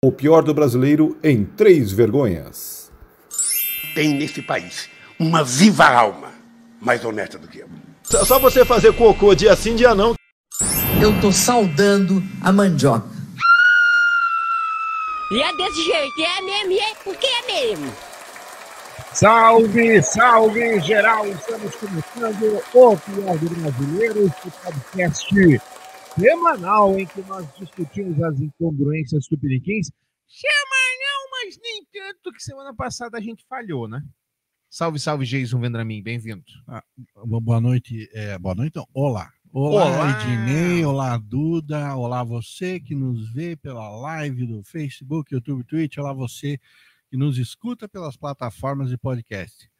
O pior do brasileiro em três vergonhas. Tem nesse país uma viva alma mais honesta do que eu. Só você fazer cocô dia sim, dia não. Eu tô saudando a mandioca. E é desse jeito, é mesmo, e é porque é mesmo. Salve, salve geral! Estamos começando o Pior do Brasileiro, este podcast semanal em que nós discutimos as incongruências tupiniquins. Semanal, mas nem tanto que semana passada a gente falhou, né? Salve, salve, Jason Vendramin, bem-vindo. Ah, boa noite, é, boa noite, então, olá. Olá, olá, Ednei, olá, Duda, olá você que nos vê pela live do Facebook, YouTube, Twitch, olá você que nos escuta pelas plataformas de podcast.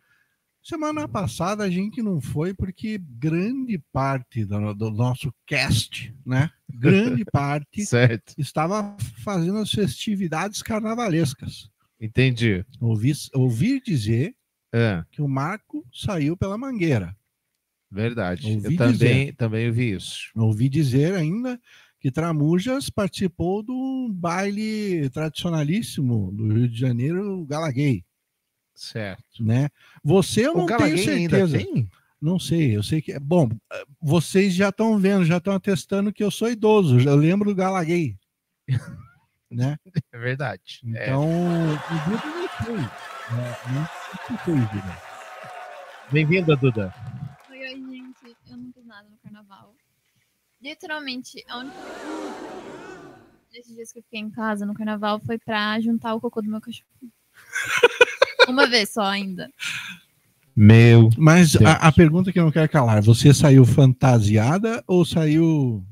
Semana passada a gente não foi porque grande parte do, do nosso cast, né? Grande parte estava fazendo as festividades carnavalescas. Entendi. Ouvi, ouvi dizer é. que o Marco saiu pela mangueira. Verdade. Ouvi eu também, dizer. também ouvi isso. Ouvi dizer ainda que Tramujas participou do baile tradicionalíssimo do Rio de Janeiro, o Galaguei, Certo. né? Você eu O não tenho certeza. tem? Não sei, eu sei que é bom. Vocês já estão vendo, já estão atestando que eu sou idoso. Eu lembro do Galaguei, né? É verdade. É. Então, o Duda não foi. É, não foi, Duda. Bem-vinda, Duda. Oi, oi, gente. Eu não fiz nada no carnaval. Literalmente, a única desses dias que eu fiquei em casa no carnaval foi pra juntar o cocô do meu cachorro. Uma vez só ainda. Meu. Mas Deus. a, a pergunta que eu não quero calar: você saiu fantasiada ou saiu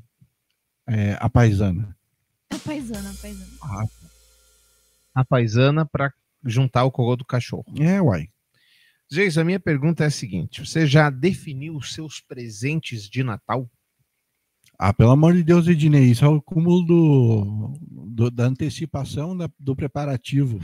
é, a paisana? A paisana, a paisana. A paisana para juntar o cocô do cachorro. É, uai. Jason, a minha pergunta é a seguinte: você já definiu os seus presentes de Natal? Ah, pelo amor de Deus, Ednei, isso é o cúmulo do, do- da antecipação da- do preparativo.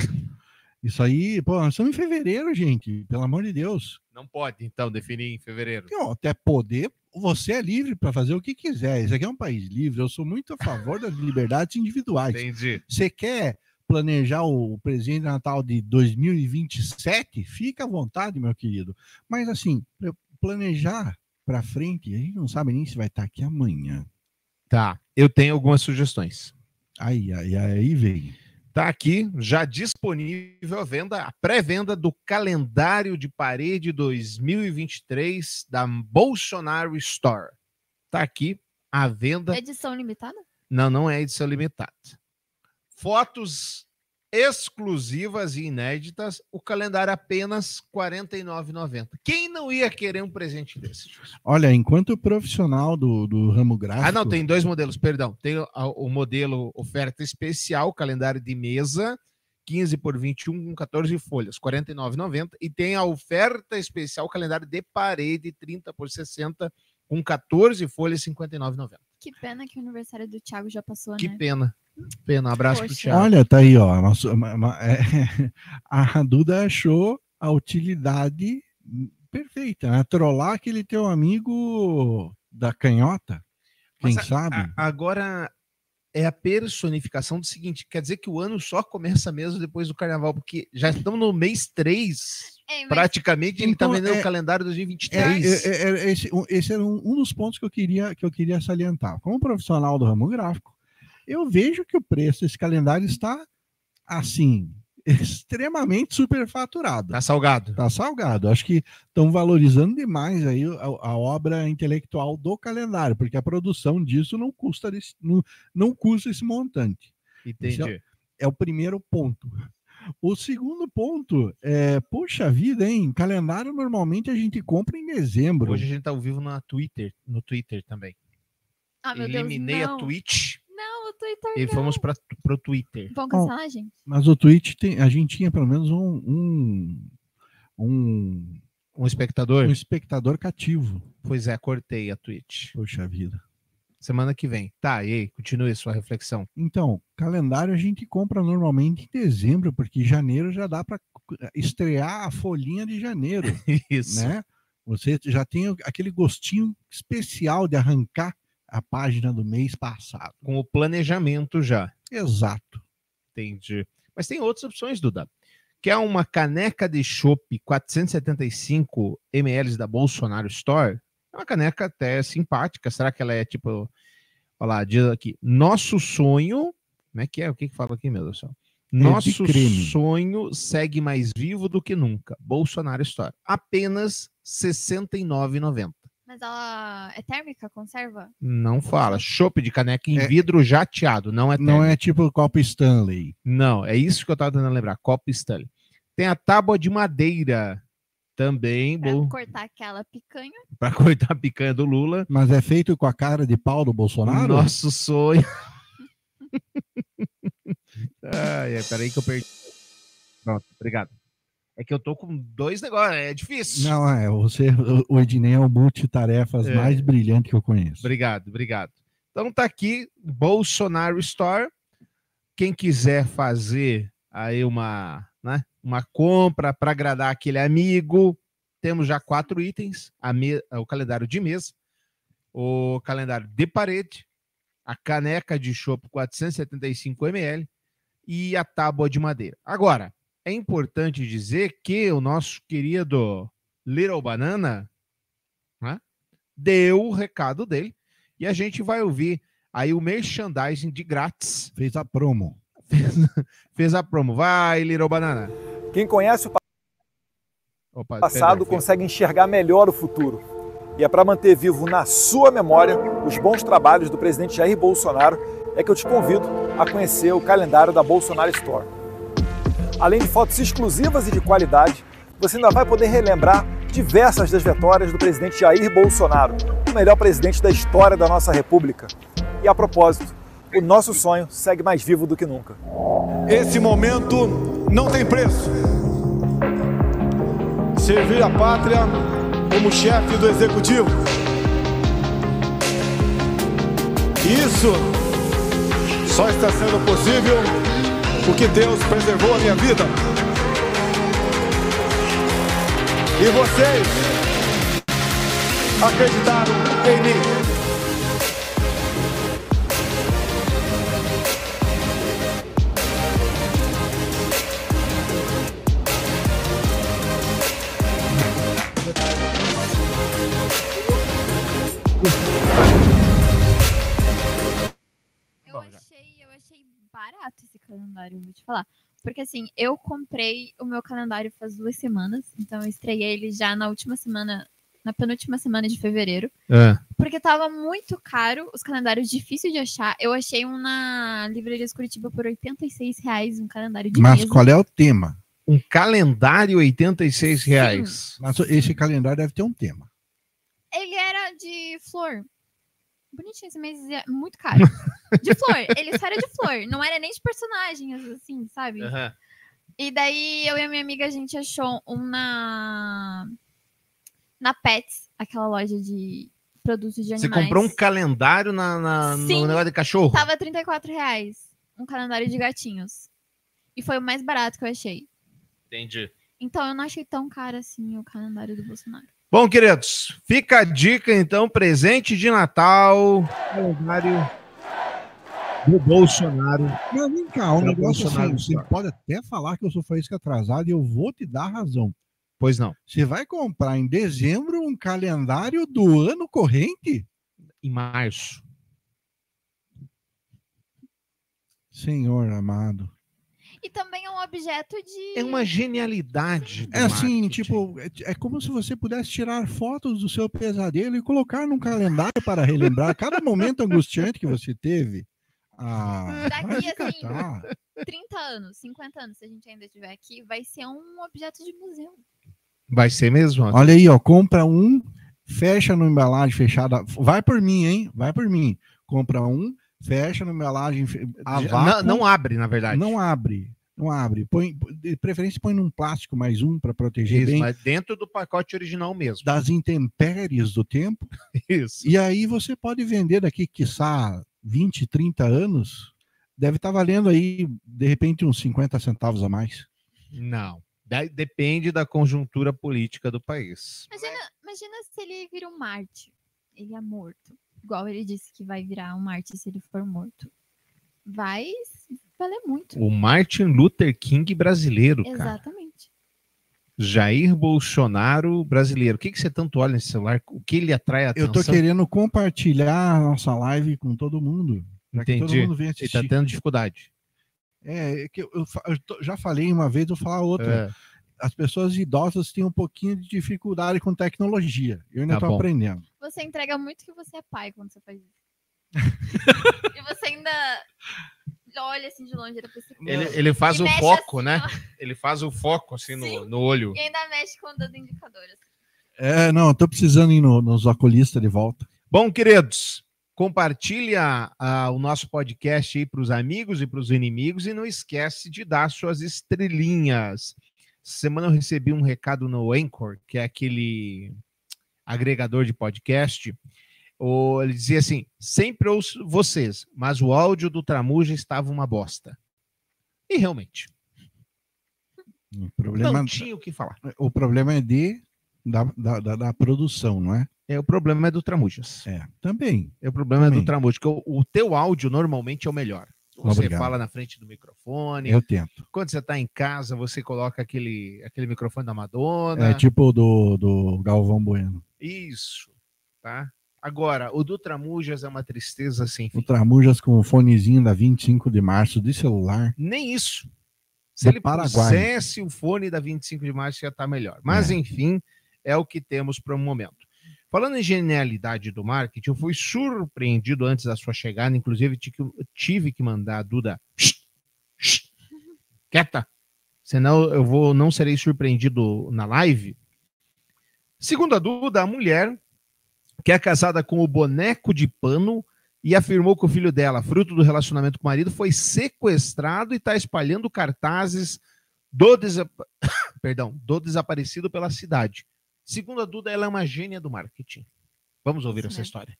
Isso aí, pô, nós estamos em fevereiro, gente, pelo amor de Deus. Não pode, então, definir em fevereiro. Não, até poder, você é livre para fazer o que quiser. Isso aqui é um país livre, eu sou muito a favor das liberdades individuais. Entendi. Você quer planejar o presente de Natal de 2027? Fica à vontade, meu querido. Mas assim, pl- planejar para frente, a gente não sabe nem se vai estar aqui amanhã. Tá. Eu tenho algumas sugestões. Aí, aí, aí vem. Tá aqui, já disponível a venda, a pré-venda do calendário de parede 2023 da Bolsonaro Store. Tá aqui a venda. Edição limitada? Não, não é edição limitada. Fotos exclusivas e inéditas, o calendário apenas R$ 49,90. Quem não ia querer um presente desse? Olha, enquanto profissional do, do ramo gráfico. Ah, não, tem dois modelos, perdão. Tem o, o modelo oferta especial, calendário de mesa, 15 por 21 com 14 folhas, R$ 49,90. E tem a oferta especial, calendário de parede, 30 por 60 com 14 folhas, R$ 59,90. Que pena que o aniversário do Thiago já passou, Que né? pena. Pena. Um abraço pro Poxa. Thiago. Olha, tá aí, ó. uma- é, a Duda achou a utilidade perfeita, né? Trollar aquele teu amigo da canhota. Quem Mas a- sabe? a- agora é a personificação do seguinte: quer dizer que o ano só começa mesmo depois do carnaval, porque já estamos no mês 3, Ei, mas praticamente, ele está Então, vendendo é- o calendário É, 2023. é, é, é, esse, um- esse era um, um dos pontos que eu queria que eu queria salientar. Como profissional do ramo gráfico, eu vejo que o preço desse calendário está assim extremamente superfaturado. Tá salgado. Tá salgado. Acho que estão valorizando demais aí a, a obra intelectual do calendário, porque a produção disso não custa desse- não, não custa esse montante. Entendi. É o primeiro ponto. O segundo ponto é, poxa vida, hein? Calendário normalmente a gente compra em dezembro. Hoje a gente tá ao vivo na Twitter, no Twitter também. Ah, meu Eliminei Deus, a. Twitch Twitter e não. fomos para pro Twitter. Vão cancelar, gente? Mas o Twitch tem, a gente tinha pelo menos um, um, um, Um espectador? um espectador cativo. Pois é, cortei a Twitch. Poxa vida. Semana que vem. Tá, e aí, continue a sua reflexão. Então, calendário a gente compra normalmente em dezembro, porque janeiro já dá para estrear a folhinha de janeiro, Isso. né? Você já tem aquele gostinho especial de arrancar a página do mês passado. Com o planejamento já. Exato. Entendi. Mas tem outras opções, Duda. Que é uma caneca de chopp 475 ml da Bolsonaro Store. É uma caneca até simpática. Será que ela é tipo. Olha lá, diz aqui. Nosso sonho. Como é que é? O que, que fala aqui, meu Deus do céu? Nosso creme. sonho segue mais vivo do que nunca. Bolsonaro Store. Apenas R$ 69,90. Mas ela é térmica? Conserva? Não fala. Chopp de caneca em É. vidro jateado. Não é Não é tipo copo Stanley. Não, é isso que eu tava tentando lembrar. Copo Stanley. Tem a tábua de madeira também, Pra bom, cortar aquela picanha. para cortar a picanha do Lula. Mas é feito com a cara de pau do Bolsonaro? Nosso sonho. Ai, é, peraí que eu perdi. Pronto, obrigado. É que eu tô com dois negócios, é difícil. Não, é. Você, o Ednei é o multitarefas É. mais brilhante que eu conheço. Obrigado, obrigado. Então tá aqui, Bolsonaro Store. Quem quiser fazer aí uma, né, uma compra para agradar aquele amigo, temos já quatro itens: a me- o calendário de mesa, o calendário de parede, a caneca de chopp 475 ml e a tábua de madeira. Agora, é importante dizer que o nosso querido Little Banana né, deu o recado dele e a gente vai ouvir aí o merchandising de grátis. Fez a promo. Fez, fez a promo. Vai, Little Banana. Quem conhece o Opa, passado perdão, consegue enxergar melhor o futuro. E é para manter vivo na sua memória os bons trabalhos do presidente Jair Bolsonaro é que eu te convido a conhecer o calendário da Bolsonaro Store. Além de fotos exclusivas e de qualidade, você ainda vai poder relembrar diversas das vitórias do presidente Jair Bolsonaro, o melhor presidente da história da nossa república. E a propósito, o nosso sonho segue mais vivo do que nunca. Esse momento não tem preço. Servir a pátria como chefe do executivo. Isso só está sendo possível porque Deus preservou a minha vida. E vocês acreditaram em mim. Calendário, vou te falar. Porque assim, eu comprei o meu calendário faz duas semanas, então eu estreiei ele já na última semana, na penúltima semana de fevereiro. É. Porque tava muito caro, os calendários difíceis de achar. Eu achei um na Livraria Curitiba por 86 reais, um calendário de Mas mesa. qual é o tema? Um calendário 86 reais. Mas esse calendário deve ter um tema. Ele era de flor. Bonitinho esse mês, é muito caro. De flor, ele só era de flor, não era nem de personagens, assim, sabe? Aham. E daí eu e a minha amiga, a gente achou um na. Na Pets, aquela loja de produtos de Você animais. comprou um calendário na, na- no Sim. negócio de cachorro? Tava 34 reais. Um calendário de gatinhos. E foi o mais barato que eu achei. Entendi. Então eu não achei tão caro assim o calendário do Bolsonaro. Bom, queridos, fica a dica então, presente de Natal. Calendário do Bolsonaro. Mas vem cá, um negócio Bolsonaro assim, você pode até falar que eu sou faísca atrasado e eu vou te dar razão. Pois não. Você vai comprar em dezembro um calendário do ano corrente? Em março. Senhor amado. E também é um objeto de. É uma genialidade. do É assim, marketing. tipo, é, é como se você pudesse tirar fotos do seu pesadelo e colocar num calendário para relembrar cada momento angustiante que você teve. Ah, Daqui, vai te assim, catar. 30 anos, 50 anos, se a gente ainda estiver aqui, vai ser um objeto de museu. Vai ser mesmo? Olha aí, ó, compra um, fecha no embalagem fechada. Vai por mim, hein? Vai por mim. Compra um, fecha no embalagem não, não abre, na verdade. Não abre. Não abre. Põe, de preferência, põe num plástico mais um para proteger Isso, bem mas dentro do pacote original mesmo. das intempéries do tempo. Isso. E aí você pode vender daqui, quiçá, 20, 30 anos. Deve estar valendo aí, de repente, uns 50 centavos a mais. Não. Depende da conjuntura política do país. Imagina, imagina se ele vira um Marte. Ele é morto. Igual ele disse que vai virar um Marte se ele for morto. Vai, vai valer muito. O Martin Luther King brasileiro, cara. Exatamente. Jair Bolsonaro brasileiro. O que, que você tanto olha nesse celular? O que ele atrai a Eu atenção? tô querendo compartilhar a nossa live com todo mundo. que todo Entendi. mundo venha Ele assistir. tá tendo dificuldade. É, é que eu, eu eu já falei uma vez, vou falar outra. É. As pessoas idosas têm um pouquinho de dificuldade com tecnologia. Eu ainda Tá tô bom. aprendendo. Você entrega muito que você é pai quando você faz isso. e você ainda olha assim de longe. Ele, ele faz E o foco, assim, né? Ele faz o foco assim no, no olho. E ainda mexe com o dedo indicador. assim. É, não, eu tô precisando ir no- nos oculistas de volta. Bom, queridos, compartilha ah, o nosso podcast aí para os amigos e para os inimigos e não esquece de dar suas estrelinhas. Semana eu recebi um recado no Anchor, que é aquele agregador de podcast. Ele dizia assim: sempre ouço vocês, mas o áudio do Tramuja estava uma bosta. E realmente, O problema, não tinha o que falar. o problema é de da, da, da- da produção, não é? É, o problema é do Tramujas. É, também. É, o problema é do Também. Tramujas, que o, o teu áudio normalmente é o melhor. Você Obrigado. fala na frente do microfone. Eu tento. Quando você está em casa, você coloca aquele, aquele microfone da Madonna. É tipo do, do Galvão Bueno. Isso, tá? Agora, o do Tramujas é uma tristeza sem fim. O Tramujas com o fonezinho da 25 de março de celular. Nem isso. Se ele Paraguai. pusesse o fone da 25 de março, ia estar melhor. Mas, É. enfim, é o que temos para o momento. Falando em genialidade do marketing, eu fui surpreendido antes da sua chegada, inclusive tive que- tive que mandar a Duda. "Shh, shh, Quieta! Senão eu vou, não serei surpreendido na live. Segundo a Duda, a mulher que é casada com o boneco de pano e afirmou que o filho dela, fruto do relacionamento com o marido, foi sequestrado e está espalhando cartazes do, desa- Perdão, do desaparecido pela cidade. Segundo a Duda, ela é uma gênia do marketing. Vamos ouvir Isso essa história.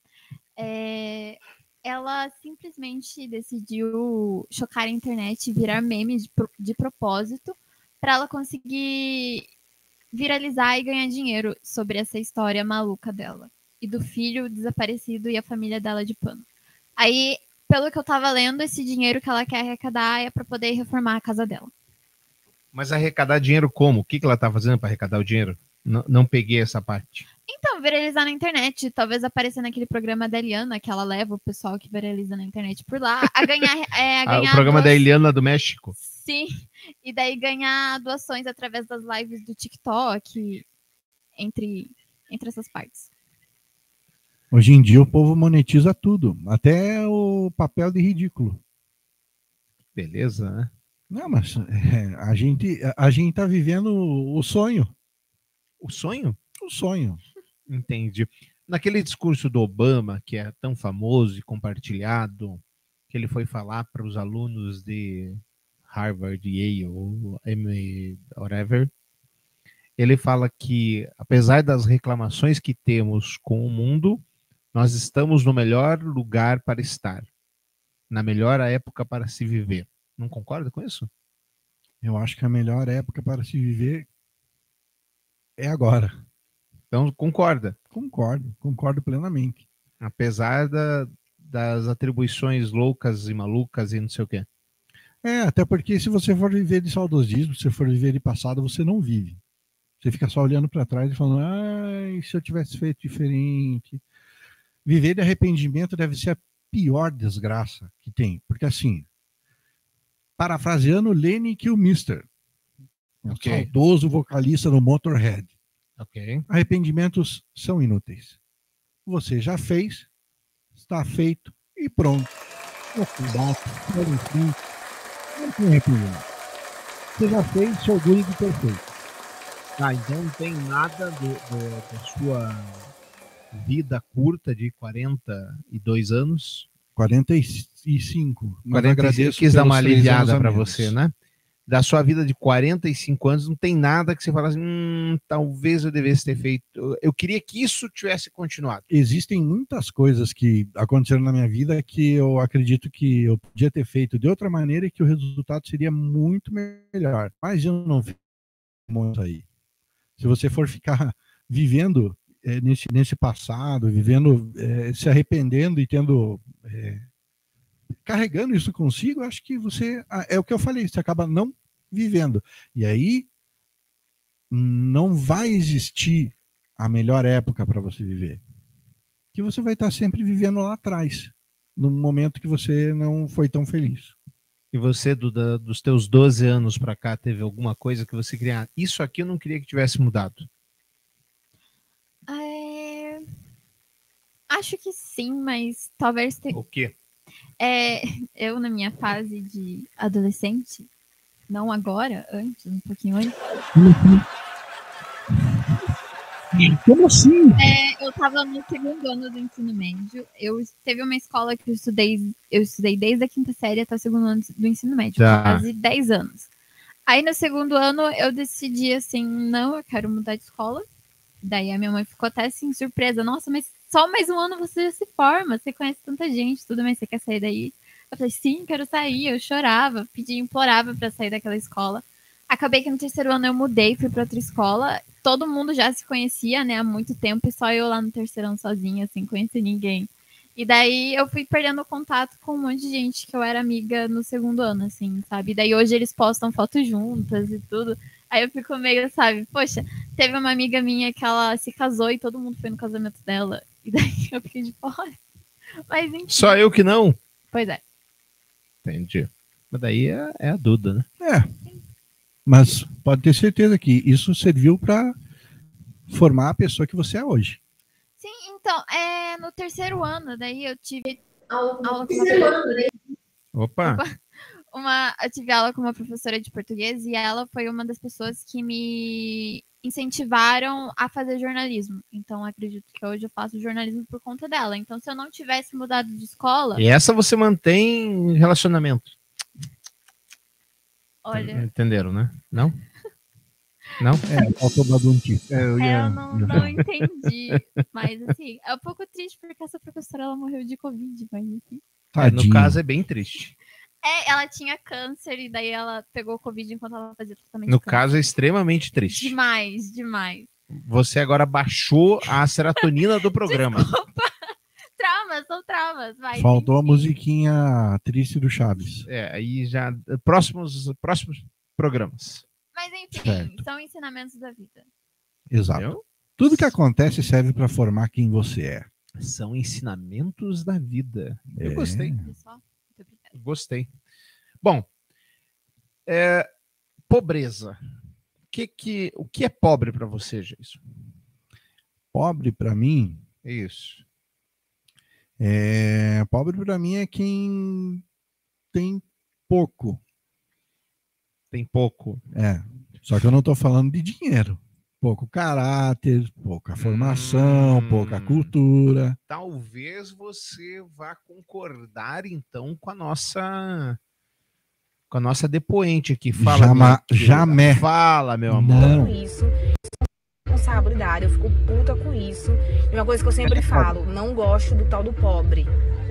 É, ela simplesmente decidiu chocar a internet e virar meme de, de propósito para ela conseguir viralizar e ganhar dinheiro sobre essa história maluca dela e do filho desaparecido e a família dela de pano. Aí, pelo que eu tava lendo, esse dinheiro que ela quer arrecadar é para poder reformar a casa dela. Mas arrecadar dinheiro como? O que, que ela está fazendo para arrecadar o dinheiro? Não, não peguei essa parte. Então, viralizar na internet, talvez aparecer naquele programa da Eliana, que ela leva o pessoal que viraliza na internet por lá, a ganhar. é, a Ah, ganhar o programa da Eliana do México. Sim, e daí ganhar doações através das lives do TikTok, entre, entre essas partes. Hoje em dia o povo monetiza tudo, até o papel de ridículo. Beleza, né? Não, mas é, a gente a, a gente tá vivendo o sonho, O sonho? o sonho. Entendi. Naquele discurso do Obama, que é tão famoso e compartilhado, que ele foi falar para os alunos de Harvard, Yale, M, whatever, ele fala que, apesar das reclamações que temos com o mundo, nós estamos no melhor lugar para estar, na melhor época para se viver. Não concorda com isso? Eu acho que a melhor época para se viver é agora. Então, concorda. Concordo, concordo plenamente. Apesar da- das atribuições loucas e malucas e não sei o quê. É, até porque se você for viver de saudosismo, se for viver de passado, você não vive. Você fica só olhando para trás e falando, ai, se eu tivesse feito diferente. Viver de arrependimento deve ser a pior desgraça que tem. Porque assim, parafraseando Lenny Kilmister, o Ok. saudoso vocalista do Motorhead, Ok. arrependimentos são inúteis. Você já fez, está feito e pronto. Não tem arrependimento. Você já fez, se orgulho de ter feito. Tá, então não tem nada do, do- da sua. Vida curta de 42 anos. 45. Mas 45, agradeço quis dar uma aliviada para você, né? Da sua vida de 45 anos, não tem nada que você fala assim, hum, talvez eu devesse ter feito. Eu- Eu queria que isso tivesse continuado. Existem muitas coisas que aconteceram na minha vida que eu acredito que eu podia ter feito de outra maneira e que o resultado seria muito melhor. Mas eu não fiz muito aí. Se você for ficar vivendo eh, nesse, nesse passado, vivendo, eh, se arrependendo e tendo eh, carregando isso consigo, acho que você. ah, É o que eu falei, você acaba não vivendo. E aí não vai existir a melhor época para você viver. Que você vai estar sempre vivendo lá atrás, num momento que você não foi tão feliz. E você, Duda, dos teus 12 anos pra cá, teve alguma coisa que você queria. "Ah, Isso aqui eu não queria que tivesse mudado. É, Acho que sim, mas talvez tenha. O quê? É, eu, na minha fase de adolescente, não agora, antes, um pouquinho antes, Como assim? é, eu estava no segundo ano do ensino médio. Eu teve uma escola que eu estudei, eu estudei desde a quinta série até o segundo ano do ensino médio, Tá. quase 10 anos. Aí no segundo ano eu decidi assim, não, eu quero mudar de escola. Daí a minha mãe ficou até assim, surpresa, nossa, mas só mais um ano você já se forma, você conhece tanta gente, tudo, mas você quer sair daí? Eu falei, sim, quero sair. Eu chorava, pedia, implorava para sair daquela escola. Acabei que no terceiro ano eu mudei, fui para outra escola. Todo mundo já se conhecia, né, há muito tempo, e só eu lá no terceiro ano sozinha, sem conhecer ninguém. E daí eu fui perdendo contato com um monte de gente que eu era amiga no segundo ano, assim, sabe? E daí hoje eles postam fotos juntas e tudo. Aí eu fico meio, sabe, poxa, teve uma amiga minha que ela se casou e todo mundo foi no casamento dela. E daí eu fiquei de fora. Mas enfim. Só eu que não? Pois é. Entendi. Mas daí é, é a Duda, né? É. Mas pode ter certeza que isso serviu para formar a pessoa que você é hoje. Sim, então, é, no terceiro ano, daí eu tive aula com uma, Opa! Uma- eu tive aula com uma professora de português e ela foi uma das pessoas que me incentivaram a fazer jornalismo. Então, acredito que hoje eu faço jornalismo por conta dela. Então, se eu não tivesse mudado de escola, E essa você mantém relacionamento. olha, Entenderam, né? Não? Não? É, faltou baduntice. É, eu É, ia- eu não, não entendi. Mas assim, é um pouco triste porque essa professora ela morreu de Covid, mas enfim. É, no caso é bem triste. É, ela tinha câncer e daí ela pegou Covid enquanto ela fazia tratamento. No caso é extremamente triste. Demais, demais. Você agora baixou a serotonina do programa. Traumas, são traumas, vai. Faltou a musiquinha triste do Chaves. É, aí já. Próximos, próximos programas. Mas enfim, Certo. são ensinamentos da vida. Exato. Entendeu? Tudo que acontece serve para formar quem você é. São ensinamentos da vida. Eu É. gostei. Pessoal. Gostei. Bom, é, pobreza. O que, que, o que é pobre para você, Jason? Pobre para mim, Isso. é pobre para mim é quem tem pouco. Tem pouco. É. Só que eu não estou falando de dinheiro. Pouco caráter, pouca formação, Hum. pouca cultura. Talvez você vá concordar então com a nossa com a nossa depoente aqui. Fala, Jama- minha jamais. Fala, meu amor. Não. isso. Responsabilidade, eu fico puta com isso. E uma coisa que eu sempre falo, não gosto do tal do pobre.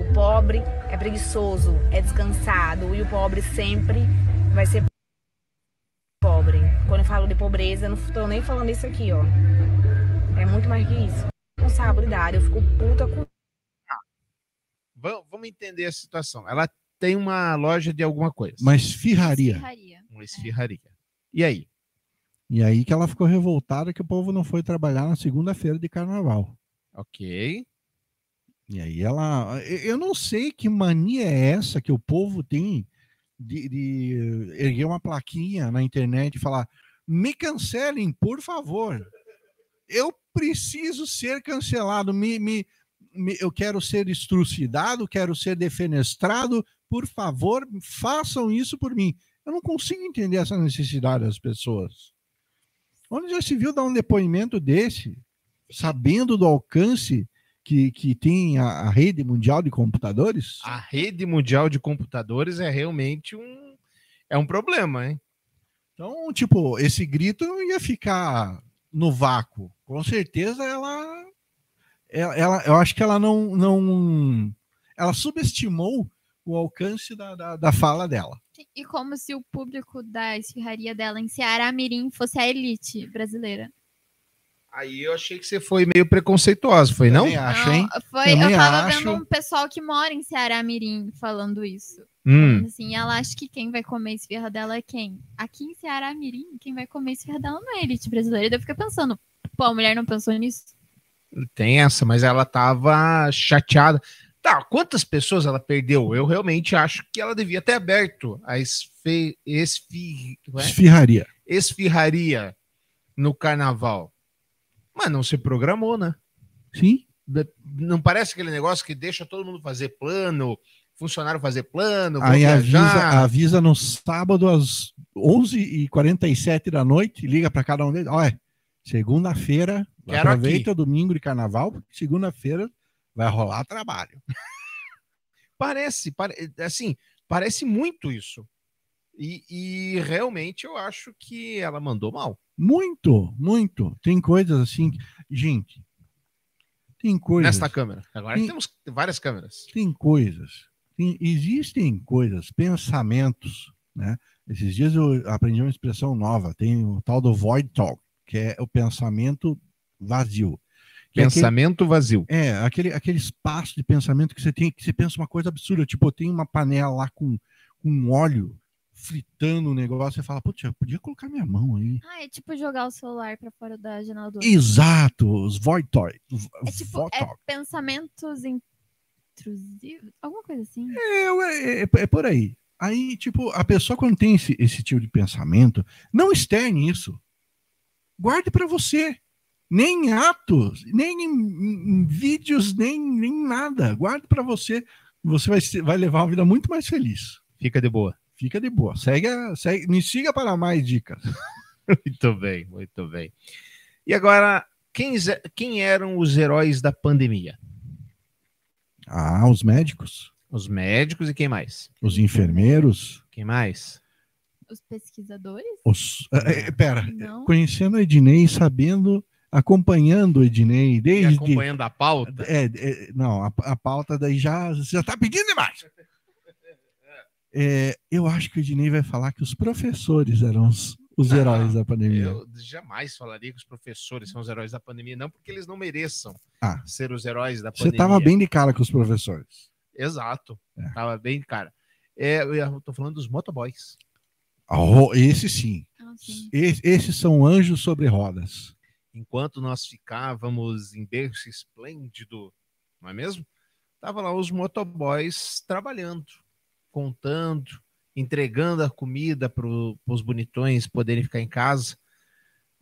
O pobre é preguiçoso, é descansado e o pobre sempre vai ser eu falo de pobreza, eu não tô nem falando isso aqui, ó. É muito mais que isso. Responsabilidade, eu fico puta com Va- Vamos entender a situação. Ela tem uma loja de alguma coisa. Uma esfirraria. Esfirraria. Uma esfirraria. E aí? E aí que ela ficou revoltada que o povo não foi trabalhar na segunda-feira de carnaval. Ok. E aí ela. eu- Eu não sei que mania é essa que o povo tem de, de erguer uma plaquinha na internet e falar: me cancelem, por favor. Eu preciso ser cancelado. Me, me, me- eu quero ser estrucidado, quero ser defenestrado. Por favor, façam isso por mim. Eu não consigo entender essa necessidade das pessoas. Onde já se viu dar um depoimento desse, sabendo do alcance que, que tem a, a rede mundial de computadores? A rede mundial de computadores é realmente um é um problema, hein? Então, tipo, esse grito não ia ficar no vácuo. Com certeza ela. Ela, eu acho que ela não. não ela subestimou o alcance da, da, da fala dela. E como se o público da esfirraria dela em Ceará Mirim fosse a elite brasileira. Aí eu achei que você foi meio preconceituoso, foi não? Também acho, hein? Foi, eu tava acho. vendo um pessoal que mora em Ceará Mirim falando isso. Hum. Assim, ela acha que quem vai comer esfirra dela é quem? Aqui em Ceará Mirim, quem vai comer esfirra dela não é a elite brasileira. Daí eu fiquei pensando, pô, a mulher não pensou nisso? Tem essa, mas ela tava chateada. Tá, quantas pessoas ela perdeu? Eu realmente acho que ela devia ter aberto a esfe... esfi... é? Esfirraria. esfirraria no carnaval. Mas não se programou, né? Sim. Não parece aquele negócio que deixa todo mundo fazer plano, funcionário fazer plano, Aí avisa, avisa no sábado às 11h47 da noite, liga para cada um deles. Olha, segunda-feira, aproveita o domingo de carnaval, porque segunda-feira vai rolar trabalho. Parece, pare- assim, parece muito isso. E, e realmente eu acho que ela mandou mal. Muito, muito. Tem coisas assim. Gente, tem coisas. Nesta câmera. Agora Tem- temos várias câmeras. tem coisas, tem- existem coisas, pensamentos, né? Esses dias eu aprendi uma expressão nova, tem o tal do void talk, que é o pensamento vazio. Que é aquele- Pensamento vazio. É, aquele, aquele espaço de pensamento que você tem, que você pensa uma coisa absurda, tipo, eu tenho uma panela lá com, com óleo fritando o negócio, você fala, putz, eu podia colocar minha mão aí. Ah, é tipo jogar o celular pra fora da janela do Exato, os void talk. É tipo, é talk. pensamentos intrusivos, alguma coisa assim. É, é, é- é por aí. Aí, tipo, a pessoa quando tem esse, esse tipo de pensamento, não externe isso. Guarde para você. Nem em atos, nem em, em- em vídeos, nem, nem nada. Guarde para você. Você vai, vai levar uma vida muito mais feliz. Fica de boa. Fica de boa. Segue, a- segue me siga para mais dicas. Muito bem, muito bem. E agora, quem, quem eram os heróis da pandemia? Ah, os médicos, Os médicos e quem mais? os enfermeiros, Quem mais? Os pesquisadores? os. é, pera, Não. conhecendo o Ednei, sabendo, acompanhando o Ednei E desde. acompanhando a pauta? É, é, não, a, a pauta daí já já está pedindo demais. É, eu acho que o Ednei vai falar que os professores eram os, os Não, heróis da pandemia. Eu jamais falaria que os professores são os heróis da pandemia, não porque eles não mereçam Ah. ser os heróis da Você pandemia. estava bem de cara com os professores. Exato. É. Tava bem, cara. É, eu ia- tô falando dos motoboys. Oh, esse sim. Ah, sim. Es- esses são anjos sobre rodas. Enquanto nós ficávamos em berço esplêndido, não é mesmo? Tava lá os motoboys trabalhando, contando, entregando a comida para os bonitões poderem ficar em casa.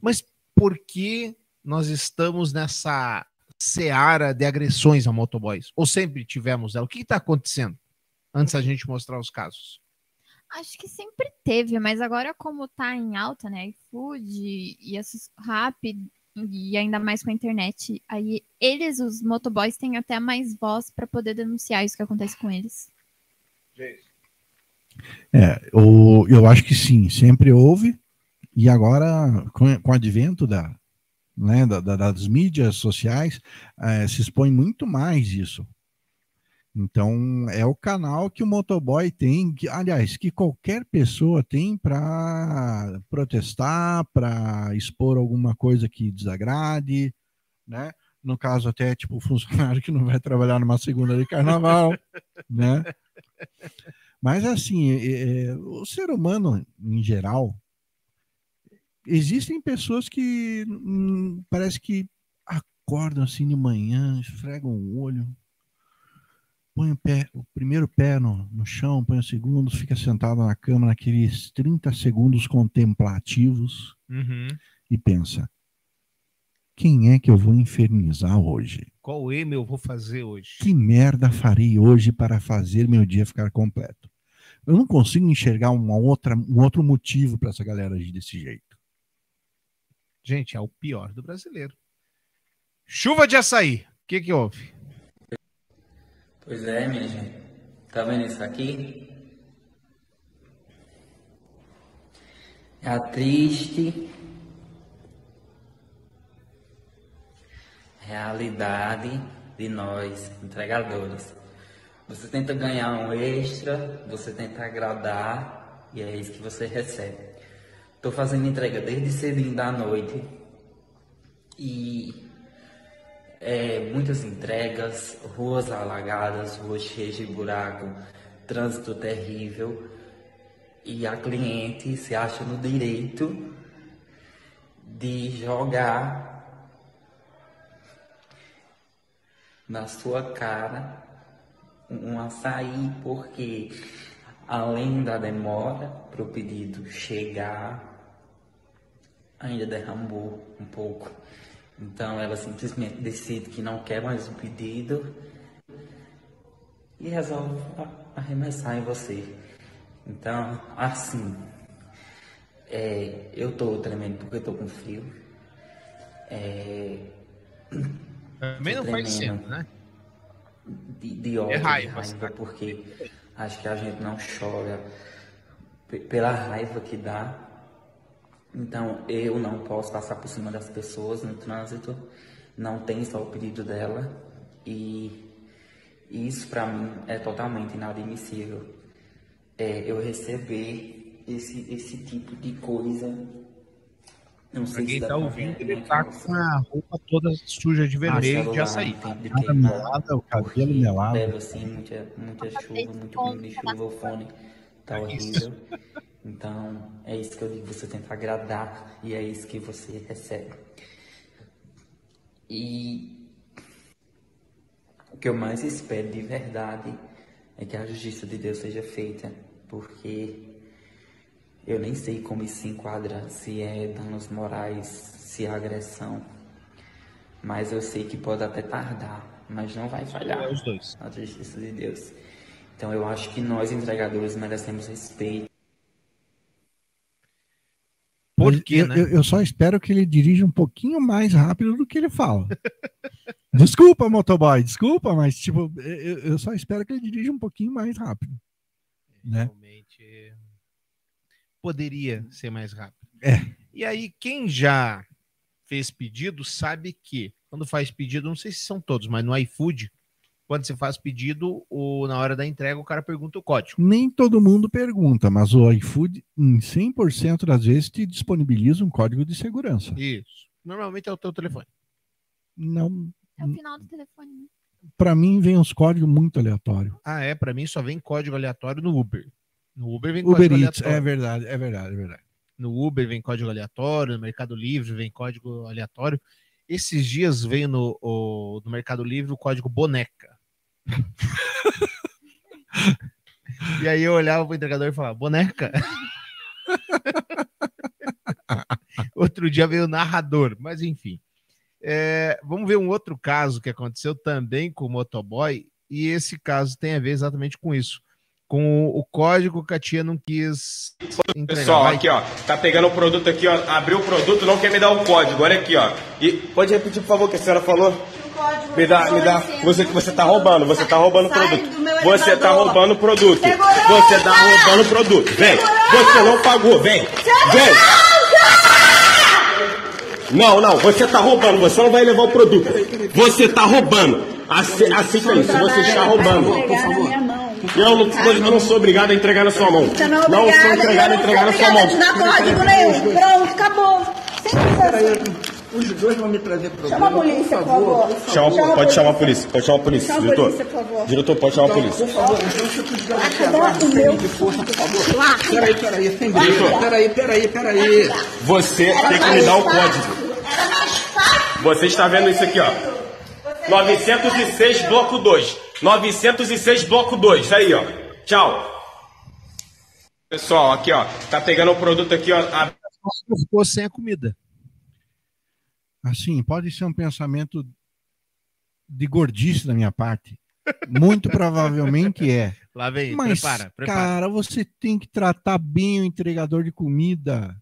Mas por que nós estamos nessa seara de agressões a motoboys? Ou sempre tivemos ela? O que está acontecendo? Antes da gente mostrar os casos. Acho que sempre teve, mas agora como tá em alta, né, iFood e esses rápido e ainda mais com a internet, aí eles, os motoboys, têm até mais voz para poder denunciar isso que acontece com eles. É, o, eu acho que sim, sempre houve. E agora, com, com o advento da, né, da- da- das mídias sociais, eh, se expõe muito mais isso. Então, é o canal que o motoboy tem, que, aliás, que qualquer pessoa tem para protestar, para expor alguma coisa que desagrade, né? No caso, até tipo funcionário que não vai trabalhar numa segunda de carnaval, né? Mas assim, é, é, o ser humano em geral, existem pessoas que hum, parece que acordam assim de manhã, esfregam o olho, põe o, pé, o primeiro pé no, no chão, põe o segundo, fica sentado na cama naqueles 30 segundos contemplativos Uhum. e pensa: quem é que eu vou infernizar hoje? Qual M eu vou fazer hoje? Que merda farei hoje para fazer meu dia ficar completo? Eu não consigo enxergar uma outra, um outro motivo para essa galera agir desse jeito. Gente, é o pior do brasileiro. Chuva de açaí. O que que houve? Pois é, minha gente. Tá vendo isso aqui? É a triste realidade de nós, entregadores. Você tenta ganhar um extra, você tenta agradar e é isso que você recebe. Estou fazendo entrega desde cedinho da noite E é, muitas entregas, ruas alagadas, ruas cheias de buraco, trânsito terrível. E a cliente se acha no direito de jogar na sua cara um açaí, porque além da demora para o pedido chegar, ainda derramou um pouco. Então ela simplesmente decide que não quer mais o pedido e resolve arremessar em você. Então, assim, é, eu tô tremendo porque eu tô com frio. É, Também não faz né? De, de ódio, É de raiva, raiva, tá? porque acho que a gente não chora pe- pela raiva que dá. Então, eu não posso passar por cima das pessoas no trânsito, não tem só o pedido dela, e isso para mim é totalmente inadmissível. É, eu receber esse, esse tipo de coisa. Não Pra sei quem se dá tá pra ouvindo, ver, ele tá com a roupa toda suja de vermelho açaí. tem de Cara queimar. melada, o cabelo melado. Bebe assim, muita, muita chuva, muito pingo de chuva, o fone tá horrível. Então, é isso que eu digo, você tenta agradar e é isso que você recebe. E o que eu mais espero de verdade é que a justiça de Deus seja feita, porque eu nem sei como isso se enquadra, se é danos morais, se é agressão, mas eu sei que pode até tardar, mas não vai falhar É os dois. a justiça de Deus. Então eu acho que nós entregadores merecemos respeito. Por quê, eu, né? eu- eu só espero que ele dirija um pouquinho mais rápido do que ele fala. desculpa, motoboy, desculpa, mas tipo, eu, eu só espero que ele dirija um pouquinho mais rápido. Né? Realmente poderia ser mais rápido. É. E aí, quem já fez pedido sabe que quando faz pedido, não sei se são todos, mas no iFood, quando você faz pedido, o, na hora da entrega, o cara pergunta o código. Nem todo mundo pergunta, mas o iFood, em 100% das vezes, te disponibiliza um código de segurança. Isso. Normalmente é o teu telefone. Não, É o final do telefone, né? para mim vem uns códigos muito aleatórios. Ah, é? Pra mim só vem código aleatório no Uber. No Uber vem Uber código Eats, aleatório. é verdade, é verdade, é verdade. No Uber vem código aleatório, no Mercado Livre vem código aleatório. Esses dias veio no, o- no Mercado Livre o código boneca. E aí eu olhava pro entregador e falava, boneca? Outro dia veio o narrador, mas enfim. É, vamos ver um outro caso que aconteceu também com o motoboy, e esse caso tem a ver exatamente com isso. Com o código que a tia não quis entregar. Pessoal, aqui ó, tá pegando o produto aqui, ó, abriu o produto, não quer me dar o código, olha aqui ó. E pode repetir, por favor, o que a senhora falou? Me dá, me dá. Você você tá roubando, você tá roubando o produto. Você tá roubando o produto. Você tá roubando o produto. Vem. Você não pagou, vem. Vem. Não, não, você tá roubando, você não vai levar o produto. Você tá roubando. Ace- Aceita isso, você está roubando. Eu não, eu não sou obrigado a entregar na sua mão. Você não é Não sou obrigado a não entregar na sua mão. a te dar código nenhum. Pronto, acabou. Os dois vão me trazer problema. Chama a polícia, por favor. Chama, pode chamar a polícia, pode chamar a polícia, Chama a diretor. polícia, por favor. Diretor, pode chamar a polícia. Por favor, então você precisa Acabar o meu. de força, por favor. Peraí, peraí, sem briga. Peraí, peraí, peraí. Você tem que me dar o código. Você está vendo isso aqui, ó. 906 bloco 2. 906 bloco 2. Aí, ó. Tchau. Pessoal, aqui, ó. Tá pegando o produto aqui, ó. A- Ficou sem a comida. Assim, pode ser um pensamento de gordice da minha parte. Muito provavelmente é. Lá vem, Mas, prepara, prepara. cara, você tem que tratar bem o entregador de comida.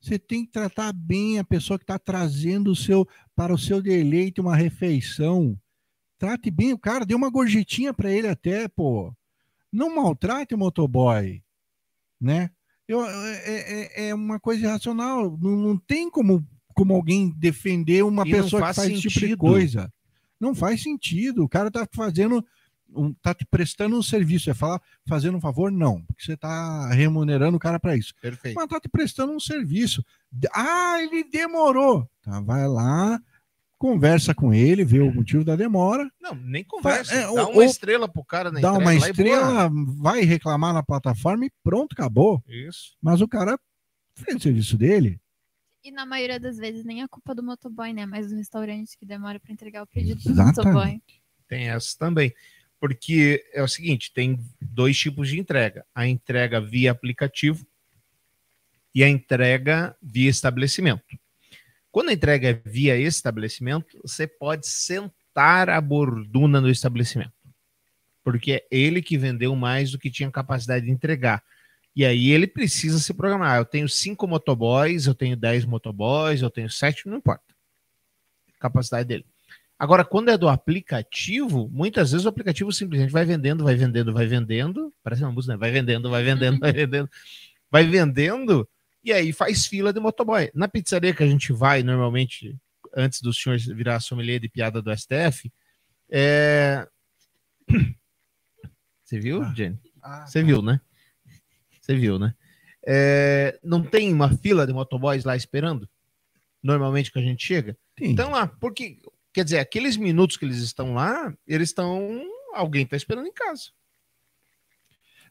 Você tem que tratar bem a pessoa que está trazendo o seu para o seu deleite uma refeição. Trate bem o cara, dê uma gorjetinha para ele até, pô. Não maltrate o motoboy, né? Eu, é, é- é uma coisa irracional. Não, não tem como, como alguém defender uma E pessoa que faz faz esse tipo de sentido. coisa. Não faz sentido. O cara tá fazendo, um, tá te prestando um serviço. É falar fazendo um favor? Não, porque você tá remunerando o cara para isso. Perfeito. Mas tá te prestando um serviço. Ah, ele demorou. Tá, vai lá, conversa com ele, vê o motivo da demora. Não, nem conversa. É, dá uma estrela pro cara na Dá uma estrela, vai reclamar na plataforma e pronto, acabou. Isso. Mas o cara fez o serviço dele. E na maioria das vezes nem é culpa do motoboy, né? Mas do restaurante que demora pra entregar o pedido do Exatamente. motoboy. Tem essa também. Porque é o seguinte, tem dois tipos de entrega. A entrega via aplicativo e a entrega via estabelecimento. Quando a entrega é via estabelecimento, você pode sentar a borduna no estabelecimento. Porque é ele que vendeu mais do que tinha capacidade de entregar. E aí ele precisa se programar. Eu tenho cinco motoboys, eu tenho dez motoboys, eu tenho sete, não importa. Capacidade dele. Agora, quando é do aplicativo, muitas vezes o aplicativo simplesmente vai vendendo, vai vendendo, vai vendendo. Parece uma música, né? Vai vendendo, vai vendendo, vai vendendo. Vai vendendo e aí faz fila de motoboy. Na pizzaria que a gente vai normalmente, antes do senhor virar sommelier de piada do STF, é. Você viu, Jenny? Você viu, né? Você viu, né? É, não tem uma fila de motoboys lá esperando? Normalmente que a gente chega? Então lá, porque, quer dizer, aqueles minutos que eles estão lá, eles estão. Alguém está esperando em casa.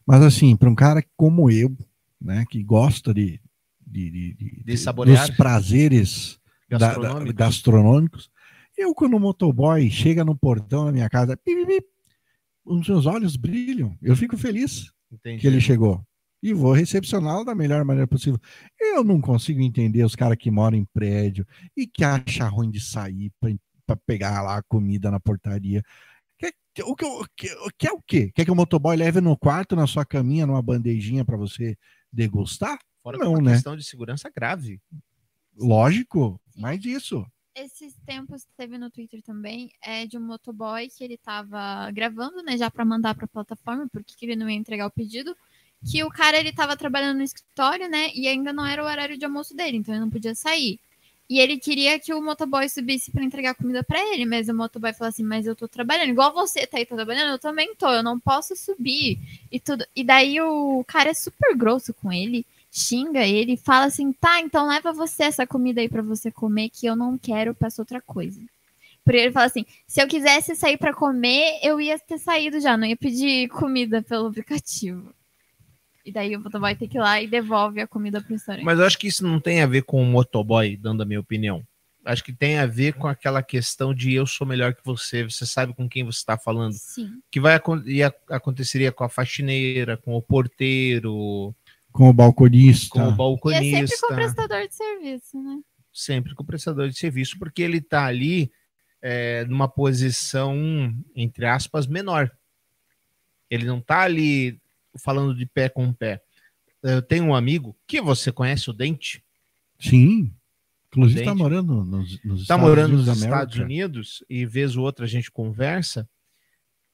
Mas assim, para um cara como eu, né, que gosta de, de, de, de- De saborear. dos prazeres da- da- Gastronômicos. gastronômicos, eu quando o motoboy chega no portão da minha casa, pi, pi, pi, os meus olhos brilham, eu fico feliz Entendi. que ele chegou. E vou recepcioná-lo da melhor maneira possível. Eu não consigo entender os caras que moram em prédio e que acham ruim de sair para pegar lá a comida na portaria. Quer, o que, o que, o que é o quê? Quer que o motoboy leve no quarto, na sua caminha, numa bandejinha para você degustar? Fora é não, uma né? questão de segurança grave. Lógico, mas isso. Esses tempos teve no Twitter também, é de um motoboy que ele tava gravando, né, já para mandar para a plataforma, porque que ele não ia entregar o pedido, que o cara ele tava trabalhando no escritório, né, e ainda não era o horário de almoço dele, então ele não podia sair. E ele queria que o motoboy subisse para entregar comida para ele, mas o motoboy falou assim: "Mas eu tô trabalhando, igual você tá aí trabalhando, eu também tô, eu não posso subir". E tudo. E daí o cara é super grosso com ele, xinga ele, fala assim: "Tá, então leva você essa comida aí para você comer que eu não quero, peço outra coisa". Por ele fala assim: "Se eu quisesse sair para comer, eu ia ter saído já, não ia pedir comida pelo aplicativo". E daí o motoboy tem que ir lá e devolve a comida pro restaurante. Mas eu acho que isso não tem a ver com o motoboy, dando a minha opinião. Acho que tem a ver com aquela questão de eu sou melhor que você, você sabe com quem você está falando. Sim. Que vai ia- aconteceria com a faxineira, com o porteiro, Com o balconista. com o E é balconista. sempre com o prestador de serviço, né? sempre com o prestador de serviço, porque ele está ali é, numa posição, entre aspas, menor. Ele não está ali falando de pé com pé. Eu tenho um amigo que você conhece, o Dente. Sim. Inclusive está morando nos, nos Está Estados morando Unidos nos Estados. Unidos e vez ou outra a gente conversa.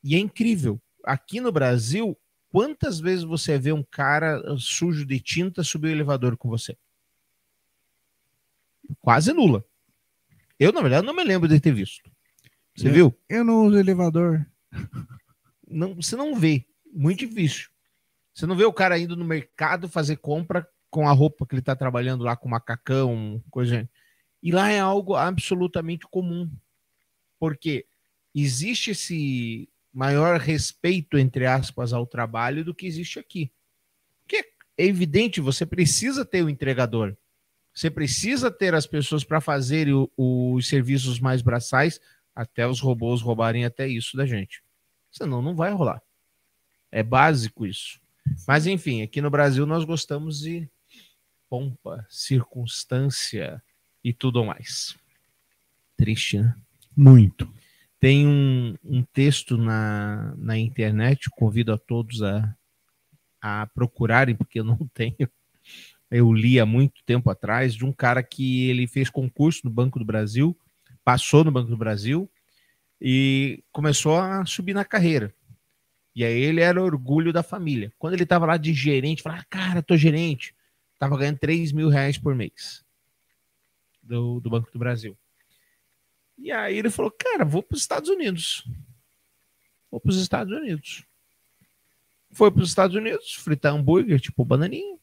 E é incrível. Aqui no Brasil, quantas vezes você vê um cara sujo de tinta subir o elevador com você? Quase nula. Eu, na verdade, não me lembro de ter visto. Você Eu- viu? Eu não uso elevador. Não, você não vê. Muito difícil. Você não vê o cara indo no mercado fazer compra com a roupa que ele está trabalhando lá com macacão, coisa. E lá é algo absolutamente comum. Porque existe esse maior respeito, entre aspas, ao trabalho do que existe aqui. Porque é evidente, você precisa ter o entregador. Você precisa ter as pessoas para fazerem o- os serviços mais braçais, até os robôs roubarem até isso da gente. Senão não vai rolar. É básico isso. Mas enfim, aqui no Brasil nós gostamos de pompa, circunstância e tudo mais. Triste, né? Muito. Tem um, um texto na, na internet, convido a todos a, a procurarem, porque eu não tenho. Eu li há muito tempo atrás de um cara que ele fez concurso no Banco do Brasil, passou no Banco do Brasil e começou a subir na carreira. E aí ele era orgulho da família. Quando ele estava lá de gerente, falava, cara, tô gerente. Tava ganhando 3 mil reais por mês do, do Banco do Brasil. E aí ele falou, cara, vou para os Estados Unidos. Vou para os Estados Unidos. Foi para os Estados Unidos, fritar hambúrguer, tipo bananinha,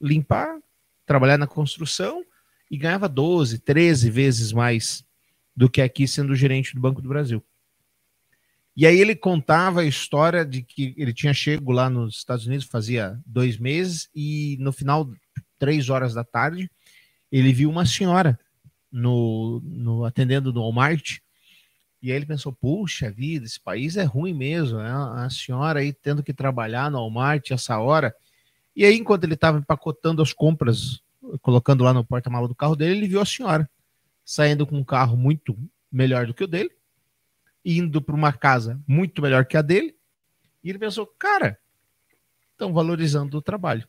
limpar, trabalhar na construção e ganhava 12, 13 vezes mais do que aqui sendo gerente do Banco do Brasil. E aí ele contava a história de que ele tinha chego lá nos Estados Unidos fazia dois meses e no final, três horas da tarde, ele viu uma senhora no, no atendendo no Walmart e aí ele pensou, puxa vida, esse país é ruim mesmo, né? A senhora aí tendo que trabalhar no Walmart essa hora. E aí, enquanto ele estava empacotando as compras, colocando lá no porta-mala do carro dele, ele viu a senhora saindo com um carro muito melhor do que o dele, indo para uma casa muito melhor que a dele, e ele pensou, cara, estão valorizando o trabalho.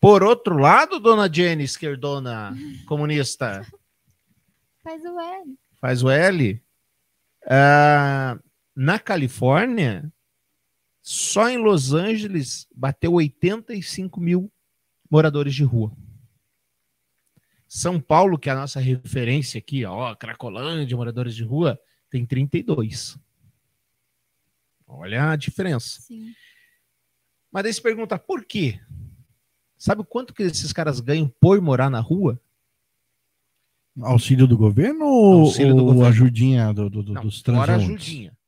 Por outro lado, dona Jenny, esquerdona comunista, Faz o L. faz o L. ah, na Califórnia, só em Los Angeles bateu 85 mil moradores de rua. São Paulo, que é a nossa referência aqui, ó, Cracolândia, moradores de rua, tem 32. Olha a diferença. Sim. Mas daí se pergunta, por quê? Sabe quanto que esses caras ganham por morar na rua? Auxílio do governo ou, Auxílio do ou governo. ajudinha do, do- do- Não, dos fora transeuntes? ajudinha.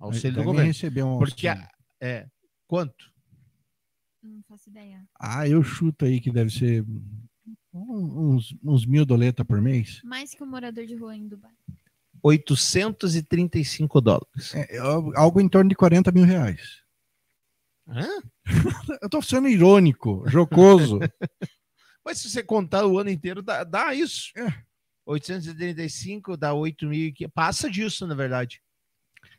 Auxílio do governo. receber um Porque, a- é, quanto? Não faço ideia. Ah, eu chuto aí que deve ser uns, uns mil doleta por mês. Mais que um morador de rua em Dubai. 835 dólares. É, é algo em torno de 40 mil reais. Hã? Eu tô sendo irônico, jocoso. Mas se você contar o ano inteiro, dá, dá isso. É. 835 dá 8 mil. que- Passa disso, na verdade.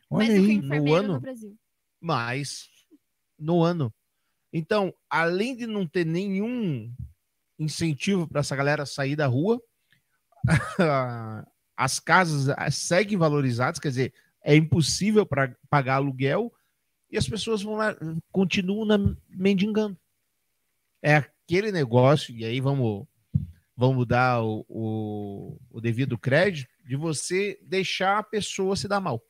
Olha que aí. enfermeiro no ano. no Brasil. Mas no ano. Então, além de não ter nenhum incentivo para essa galera sair da rua, as casas ah, seguem valorizadas, quer dizer, é impossível para pagar aluguel e as pessoas vão lá, continuam na- mendigando. É aquele negócio, e aí vamos, vamos dar o, o, o devido crédito de você deixar a pessoa se dar mal.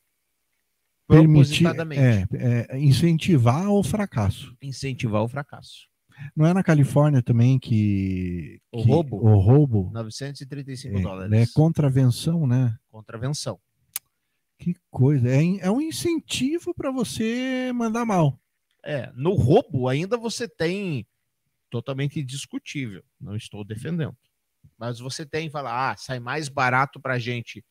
Permitir, Propositadamente. é, é, incentivar o fracasso. Incentivar o fracasso. Não é na Califórnia também que. O que roubo? O roubo 935 é, dólares. é contravenção, né? Contravenção. Que coisa. É, é um incentivo para você mandar mal. É, no roubo ainda você tem totalmente discutível. Não estou defendendo. Mas você tem, fala, ah, sai mais barato para gente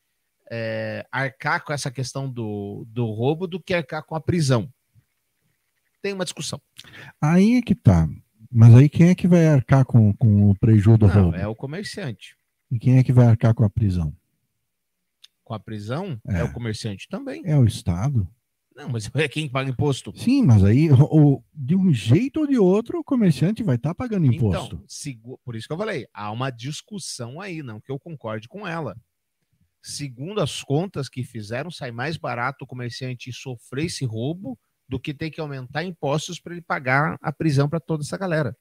é, arcar com essa questão do, do roubo do que arcar com a prisão. Tem uma discussão. Aí é que tá. Mas aí quem é que vai arcar com, com o prejuízo do Não, roubo? é o comerciante. E quem é que vai arcar com a prisão? Com a prisão, É. é, o comerciante também. É o Estado. Não, mas é quem paga imposto. Sim, mas aí, de um jeito ou de outro, o comerciante vai estar pagando imposto. Então, segu- por isso que eu falei, há uma discussão aí, não que eu concorde com ela. Segundo as contas que fizeram, sai mais barato o comerciante sofrer esse roubo do que ter que aumentar impostos para ele pagar a prisão para toda essa galera.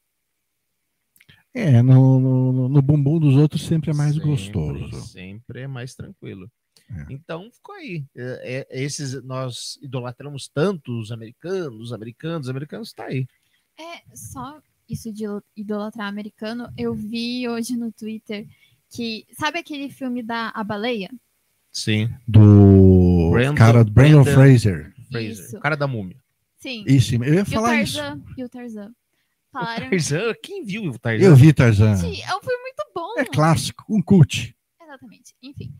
É, no, no, no bumbum dos outros sempre é mais Sempre, gostoso. Sempre é mais tranquilo. É. Então ficou aí. É, é- esses nós idolatramos tanto os americanos, os americanos, os americanos está aí. É, só isso de idolatrar americano, eu vi hoje no Twitter que. Sabe aquele filme da A Baleia? Sim. Do Brandon- cara do Brandon, Brandon- Fraser. Fraser, Isso. o cara da múmia. Sim. Isso, eu ia E o falar isso. Tarzan. E o Tarzan. Falaram. Tarzan, quem viu o Tarzan? Eu vi Tarzan. Gente, é um filme muito bom. É clássico, um cult. Exatamente. Enfim.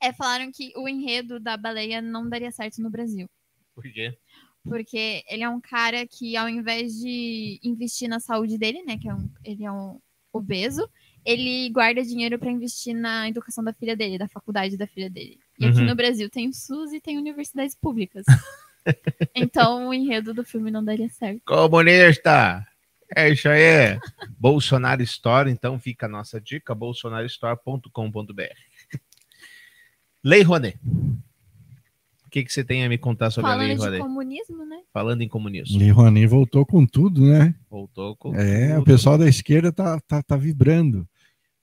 É, falaram que o enredo da baleia não daria certo no Brasil. Por quê? Porque ele é um cara que, ao invés de investir na saúde dele, né? Que é um, ele é um obeso, ele guarda dinheiro para investir na educação da filha dele, da faculdade da filha dele. E aqui Uhum. no Brasil tem o SUS e tem universidades públicas. então o enredo do filme não daria certo. Comunista! É isso aí. Bolsonaro Store, então fica a nossa dica, bolsonarostore.com.br. Lei Rouanet. O que, que você tem a me contar sobre a Lei Falando de Rouanet? comunismo, né? Falando em comunismo. E Rony voltou com tudo, né? Voltou com É, tudo. o pessoal da esquerda tá, tá, tá vibrando.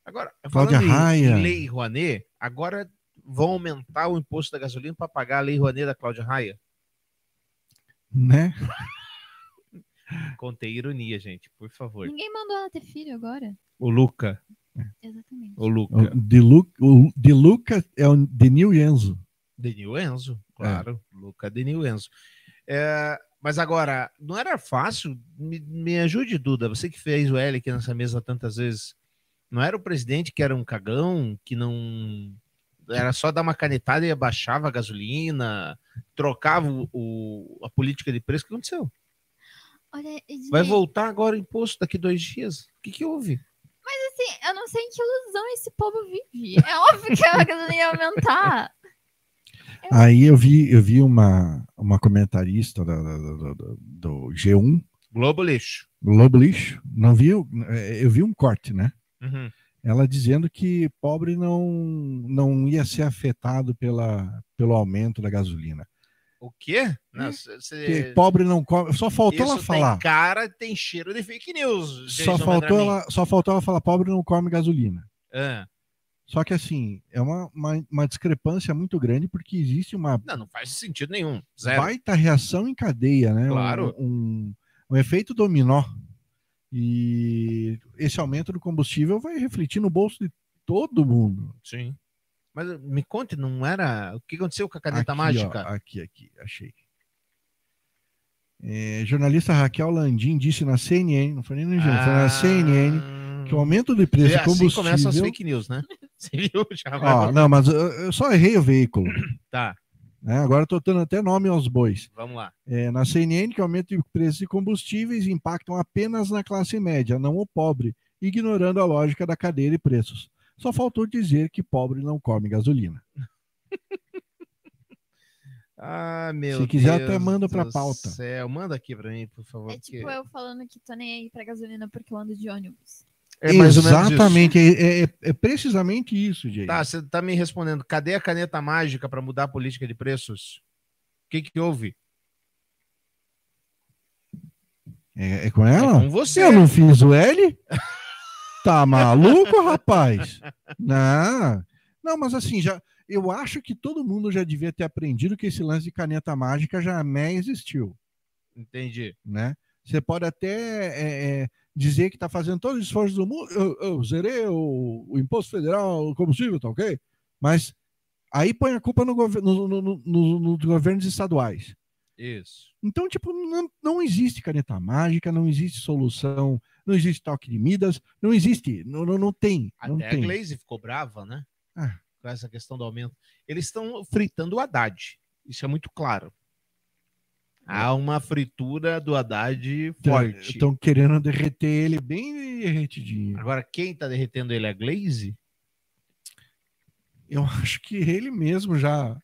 Agora, Cláudia falando em- Raia. em Lei Rouanet, agora vão aumentar o imposto da gasolina para pagar a Lei Rouanet da Cláudia Raia? Né? Contei ironia, gente, por favor. Ninguém mandou ela ter filho agora. O Luca. Exatamente. O Luca. De, Lu, o De Luca é o Denil Enzo. Denil Enzo, claro. Luca Denil Enzo. É, mas agora, não era fácil? Me, me ajude, Duda. Você que fez o L aqui nessa mesa tantas vezes. Não era o presidente que era um cagão, que não. Era só dar uma canetada e abaixava a gasolina, trocava o, o- a política de preço. O que aconteceu? Olha, Ednei, Vai voltar agora o imposto daqui dois dias? O que, que houve? Mas assim, eu não sei em que ilusão esse povo vive. É óbvio que a gasolina ia aumentar. Aí eu vi, eu vi uma, uma comentarista da- da- da- do G1, Globo lixo. Globo Lixo, não viu? É, Eu vi um corte, né? Uhum. Ela dizendo que pobre não, não ia ser afetado pela, pelo aumento da gasolina. O quê? Não, cê- pobre não come. Só faltou Isso ela falar. Tem cara, tem cheiro de fake news. Só faltou, ela, só faltou ela falar: pobre não come gasolina. Ah, Só que assim, é uma, uma, uma discrepância muito grande porque existe uma não, não faz sentido nenhum. Zero. baita reação em cadeia, né? Claro. Um, um, um efeito dominó. E esse aumento do combustível vai refletir no bolso de todo mundo. Sim. Mas me conte, não era. O que aconteceu com a caneta Aqui, mágica? ó, aqui, aqui, achei. É, jornalista Raquel Landim disse na CNN, não foi nem no G1, foi na CNN, que o aumento de preço de assim combustível. começam as fake news, né? Você viu? Já Ó, não, mas eu, eu só errei o veículo. Tá, né? Agora tô dando até nome aos bois. vamos lá. É, na CNN, que o aumento de preços de combustíveis impactam apenas na classe média, não o pobre, ignorando a lógica da cadeia de preços. Só faltou dizer que pobre não come gasolina. Ah, meu Se quiser, Deus até manda do pauta. Céu. Manda aqui pra mim, por favor. É tipo eu falando que tô nem aí pra gasolina porque eu ando de ônibus. É. Exatamente, é, é- é precisamente isso, gente. Tá, você tá me respondendo. Cadê a caneta mágica para mudar a política de preços? O que que houve? É, é com ela? É com você. Eu não fiz o L? Tá maluco, rapaz? Não. Não, mas assim, já, eu acho que todo mundo já devia ter aprendido que esse lance de caneta mágica jamais existiu, Entendi. né? Você pode até é, é, dizer que está fazendo todos os esforços do mundo. Eu, eu zerei o, o imposto federal, o combustível, tá ok? Mas aí põe a culpa no gover- no- no- no- no- nos governos estaduais. Isso. Então, tipo, não, não existe caneta mágica, não existe solução, não existe toque de Midas, não existe, não, não, não tem. não Até a tem. Glaze ficou brava, né? Ah. Com essa questão do aumento. Eles estão fritando o Haddad. Isso é muito claro. Há uma fritura do Haddad forte. Estão querendo derreter ele bem derretidinho. Agora, quem tá derretendo ele é a Glaze? Eu acho que ele mesmo já.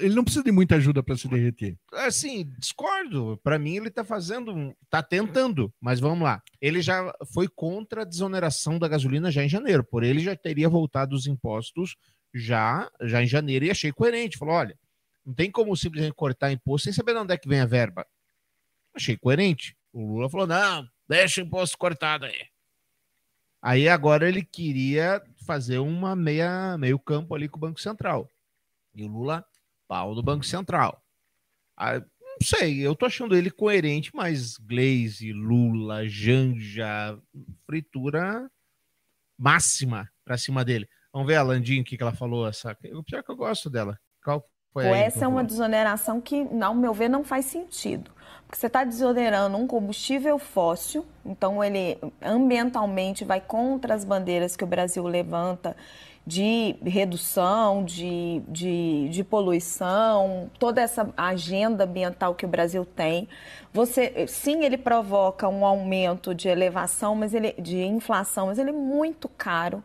Ele não precisa de muita ajuda para se derreter. Assim, discordo. Para mim, ele tá fazendo, um- tá tentando, mas vamos lá. Ele já foi contra a desoneração da gasolina já em janeiro, por ele já teria voltado os impostos já, já em janeiro e achei coerente. Falou: olha, não tem como simplesmente cortar imposto sem saber de onde é que vem a verba. Achei coerente. O Lula falou: não, deixa o imposto cortado aí. Aí agora ele queria fazer uma meia, meio campo ali com o Banco Central. E o Lula, pau do Banco Central. Ah, não sei, eu tô achando ele coerente, mas Glaze, Lula, Janja, fritura máxima pra cima dele. Vamos ver a Landinho o que, que ela falou. Essa... Pior que eu gosto dela. Qual foi Pô, essa é uma favor? desoneração que, ao meu ver, não faz sentido. Porque você está desonerando um combustível fóssil, então ele ambientalmente vai contra as bandeiras que o Brasil levanta de redução, de, de, de poluição, toda essa agenda ambiental que o Brasil tem. Você, sim, ele provoca um aumento de elevação, mas ele, de inflação, mas ele é muito caro.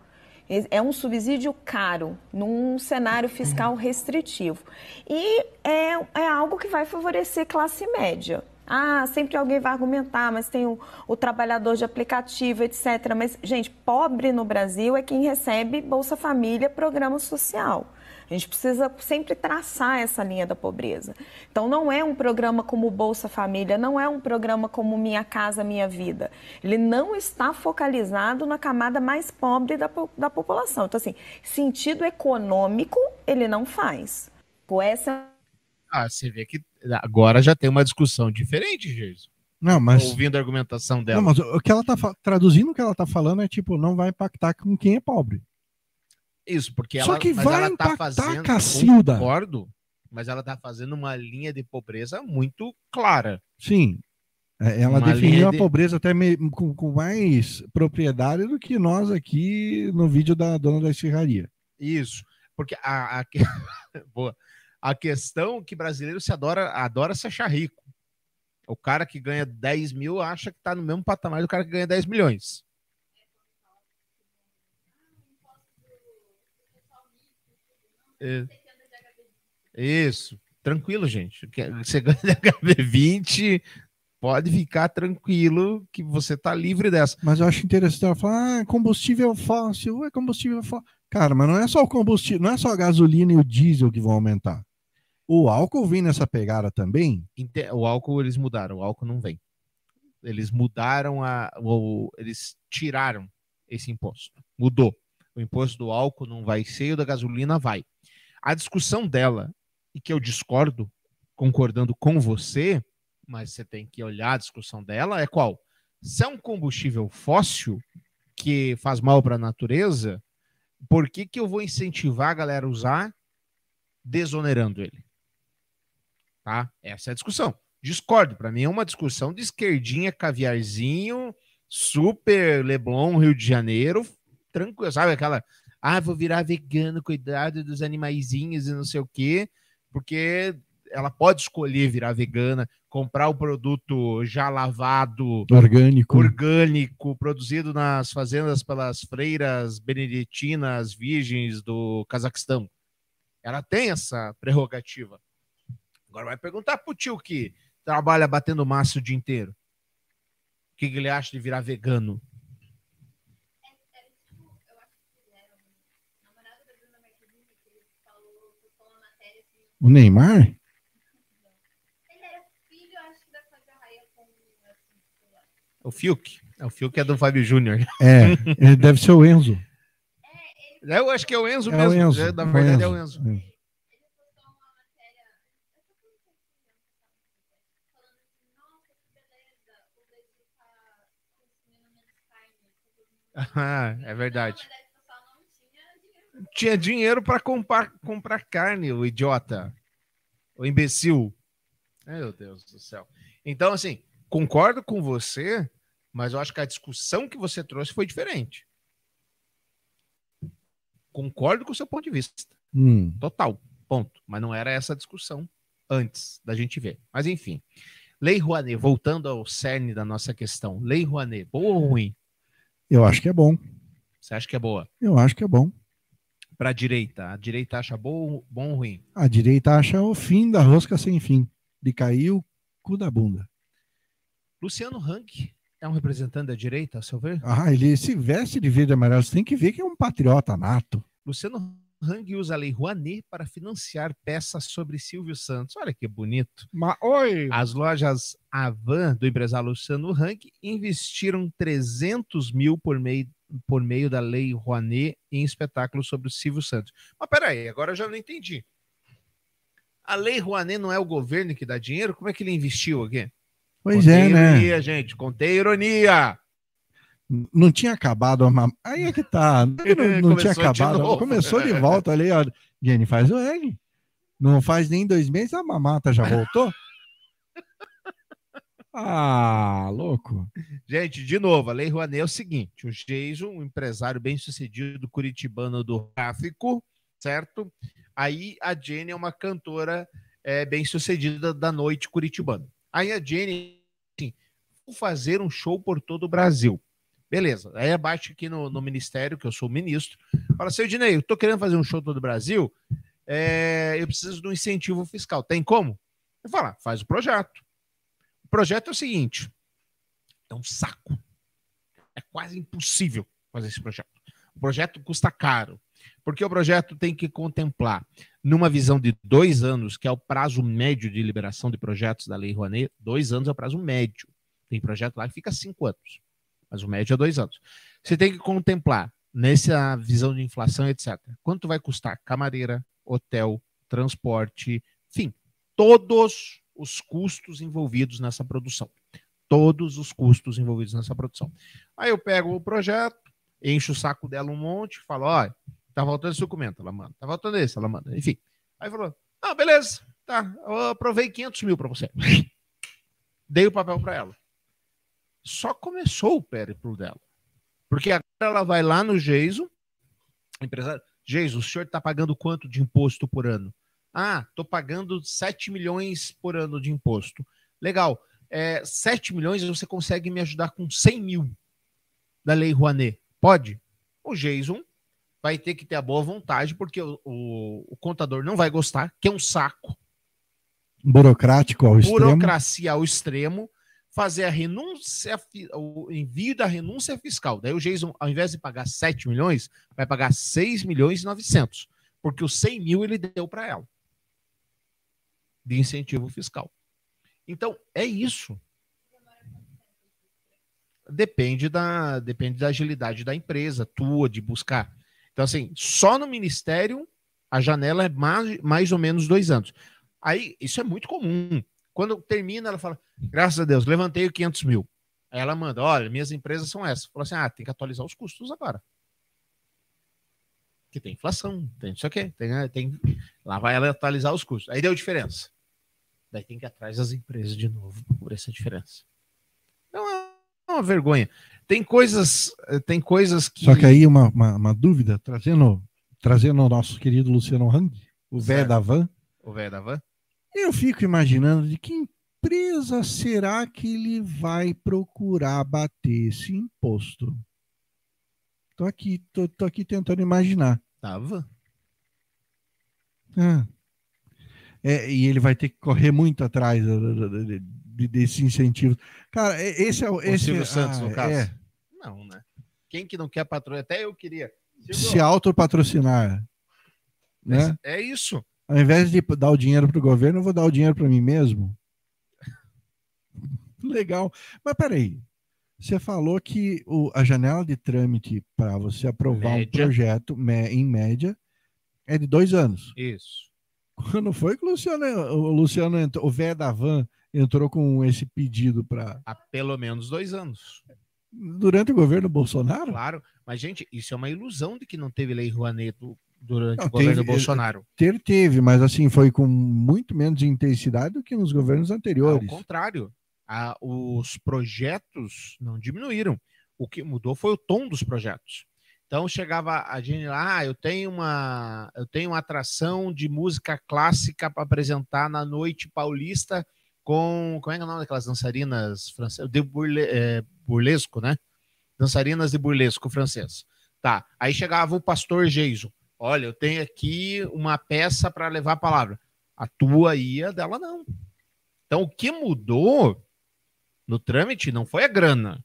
É um subsídio caro num cenário fiscal restritivo. E é, é algo que vai favorecer classe média. Ah, sempre alguém vai argumentar, mas tem o, o trabalhador de aplicativo, etc. Mas, gente, pobre no Brasil é quem recebe Bolsa Família, programa social. A gente precisa sempre traçar essa linha da pobreza. Então, não é um programa como Bolsa Família, não é um programa como Minha Casa Minha Vida. Ele não está focalizado na camada mais pobre da, da população. Então, assim, sentido econômico ele não faz. Com essa Ah, você vê que agora já tem uma discussão diferente, Jesus. Não, mas- ouvindo a argumentação dela. Não, mas o que ela tá fa- traduzindo o que ela tá falando é tipo, não vai impactar com quem é pobre. Isso, porque Só ela, que vai ela tá impactar, fazendo, Cacilda. concordo, mas ela tá fazendo uma linha de pobreza muito clara. Sim. É, Ela Uma definiu linha a de- pobreza até me- com, com mais propriedade do que nós aqui no vídeo da dona da esfirraria. Isso, porque a, a, Boa. a questão é que brasileiro se adora, adora se achar rico. O cara que ganha 10 mil acha que tá no mesmo patamar do cara que ganha 10 milhões. Isso, tranquilo, gente. Você ganha HB20, pode ficar tranquilo que você tá livre dessa. Mas eu acho interessante ela falar, ah, combustível fóssil, é combustível fóssil. Cara, mas não é só o combustível, não é só a gasolina e o diesel que vão aumentar. O álcool vem nessa pegada também. O álcool eles mudaram, o álcool não vem. Eles mudaram a. O, eles tiraram esse imposto. Mudou. O imposto do álcool não vai ser, e o da gasolina vai. A discussão dela, e que eu discordo, concordando com você, mas você tem que olhar a discussão dela, é qual? Se é um combustível fóssil que faz mal para a natureza, por que, que eu vou incentivar a galera a usar desonerando ele? Tá? Essa é a discussão. Discordo. Para mim é uma discussão de esquerdinha, caviarzinho, super Leblon, Rio de Janeiro, tranquilo, sabe aquela, ah, vou virar vegano, cuidado dos animaizinhos e não sei o quê, porque ela pode escolher virar vegana, comprar o produto já lavado, Orgânico. orgânico, produzido nas fazendas pelas freiras beneditinas virgens do Cazaquistão. Ela tem essa prerrogativa. Agora vai perguntar pro tio que trabalha batendo massa o dia inteiro. O que, que ele acha de virar vegano? O Neymar? O Fiuk. É, O Fiuk é do Fábio Júnior. É, ele deve ser o Enzo. Eu acho que é o Enzo É o mesmo. Enzo, É, Na é o verdade é o Enzo. Enzo. Ah, é verdade. Tinha dinheiro para comprar, comprar carne, o idiota. O imbecil. Meu Deus do céu. Então, assim, concordo com você, mas eu acho que a discussão que você trouxe foi diferente. Concordo com o seu ponto de vista. Hum. Total. Ponto. Mas não era essa a discussão antes da gente ver. Mas enfim. Lei Rouanet, voltando ao cerne da nossa questão. Lei Rouanet, boa ou ruim? Eu acho que é bom. Você acha que é boa? Eu acho que é bom. Para a direita, a direita acha bom, bom ou ruim? A direita acha o fim da rosca sem fim. De cair o cu da bunda. Luciano Hang é um representante da direita, a seu ver? Ah, ele se veste de verde e amarelo. Você tem que ver que é um patriota nato. Luciano Hang usa a Lei Rouanet para financiar peças sobre Silvio Santos. Olha que bonito. Mas, oi! As lojas Avan do empresário Luciano Hang investiram 300 mil por meio, por meio da Lei Rouanet em espetáculos sobre o Silvio Santos. Mas peraí, agora eu já não entendi. A Lei Rouanet não é o governo que dá dinheiro? Como é que ele investiu aqui? Pois contei é, né? ironia, gente. Contei ironia. Não tinha acabado a mam... Aí é que tá. Não, não tinha de acabado. novo. Começou de volta ali, ó. Jenny, faz o L. Não faz nem dois meses, a mamata já voltou. Ah, louco. Gente, de novo, a Lei Rouanet é o seguinte: o Jason, um empresário bem sucedido curitibano do tráfico, certo? Aí a Jenny é uma cantora é, bem sucedida da noite curitibana. Aí a Jenny, assim, vou fazer um show por todo o Brasil. Beleza. Aí abaixo aqui no, no ministério, que eu sou ministro, fala assim, Dinei, eu tô querendo fazer um show todo o Brasil, é, eu preciso de um incentivo fiscal. Tem como? Eu falo, ah, faz o projeto. Projeto é o seguinte: é um saco. É quase impossível fazer esse projeto. O projeto custa caro, porque o projeto tem que contemplar, numa visão de dois anos, que é o prazo médio de liberação de projetos da Lei Rouanet, dois anos é o prazo médio. Tem projeto lá que fica cinco anos, mas o médio é dois anos. Você tem que contemplar, nessa visão de inflação, etc., quanto vai custar camareira, hotel, transporte, enfim, todos os custos envolvidos nessa produção. todos os custos envolvidos nessa produção. Aí eu pego o projeto, encho o saco dela um monte, falo, olha, tá faltando esse documento, ela manda, tá faltando esse, ela manda, enfim. Aí falou, ah, beleza, tá, eu aprovei 500 mil para você. Dei o papel para ela. Só começou o périplo dela. Porque agora ela vai lá no Geiso, empresário, Geiso, o senhor está pagando quanto de imposto por ano? Ah, estou pagando 7 milhões por ano de imposto. Legal. É, 7 milhões você consegue me ajudar com 100 mil da Lei Rouanet. Pode? O Jason vai ter que ter a boa vontade, porque o, o, o contador não vai gostar, que é um saco. Burocrático ao extremo. Burocracia ao extremo. Fazer a renúncia, o envio da renúncia fiscal. Daí o Jason, ao invés de pagar 7 milhões, vai pagar 6 milhões e 900. Porque os 100 mil ele deu para ela. De incentivo fiscal. Então, é isso. Depende da, depende da agilidade da empresa, tua, de buscar. Então, assim, só no Ministério a janela é mais, mais ou menos dois anos. Aí, isso é muito comum. Quando termina, ela fala, graças a Deus, levantei o 500 mil. Aí ela manda, olha, minhas empresas são essas. Fala assim, ah, tem que atualizar os custos agora. Que tem inflação, tem isso aqui, tem, né, tem... Lá vai ela atualizar os custos. Aí deu diferença. Daí tem que ir atrás das empresas de novo por essa diferença. Então é uma vergonha. Tem coisas, tem coisas que. Só que aí uma, uma, uma dúvida, trazendo, trazendo o nosso querido Luciano Hang, o velho da van. O velho da van. Eu fico imaginando de que empresa será que ele vai procurar bater esse imposto? Tô aqui, tô, tô aqui tentando imaginar. Tava. Ah, é, e ele vai ter que correr muito atrás de, de, desse incentivo. Cara, esse é o. Esse, Silvio Santos, ah, no caso? É. Não, né? Quem que não quer patrocinar? Até eu queria. Silvio, Se autopatrocinar. Né? É isso. Ao invés de dar o dinheiro para o governo, eu vou dar o dinheiro para mim mesmo. Legal. Mas peraí. Você falou que o, a janela de trâmite para você aprovar média. um projeto, em média, é de dois anos. Isso. Quando foi que o Luciano, o Luciano entrou, o velho da van entrou com esse pedido para. Há pelo menos dois anos. Durante o governo Bolsonaro? Claro, mas, gente, isso é uma ilusão de que não teve lei Rouanet durante não, o governo teve, Bolsonaro. Ter teve, mas assim, foi com muito menos intensidade do que nos governos anteriores. Ao contrário, a, os projetos não diminuíram. O que mudou foi o tom dos projetos. Então chegava a gente lá, ah, eu tenho uma, eu tenho uma atração de música clássica para apresentar na noite paulista com, como é que é o nome daquelas dançarinas francesas? De burle, é, burlesco, né? Dançarinas de burlesco francês. Tá. Aí chegava o pastor Geiso. Olha, eu tenho aqui uma peça para levar a palavra. A tua ia, dela não. Então o que mudou no trâmite não foi a grana,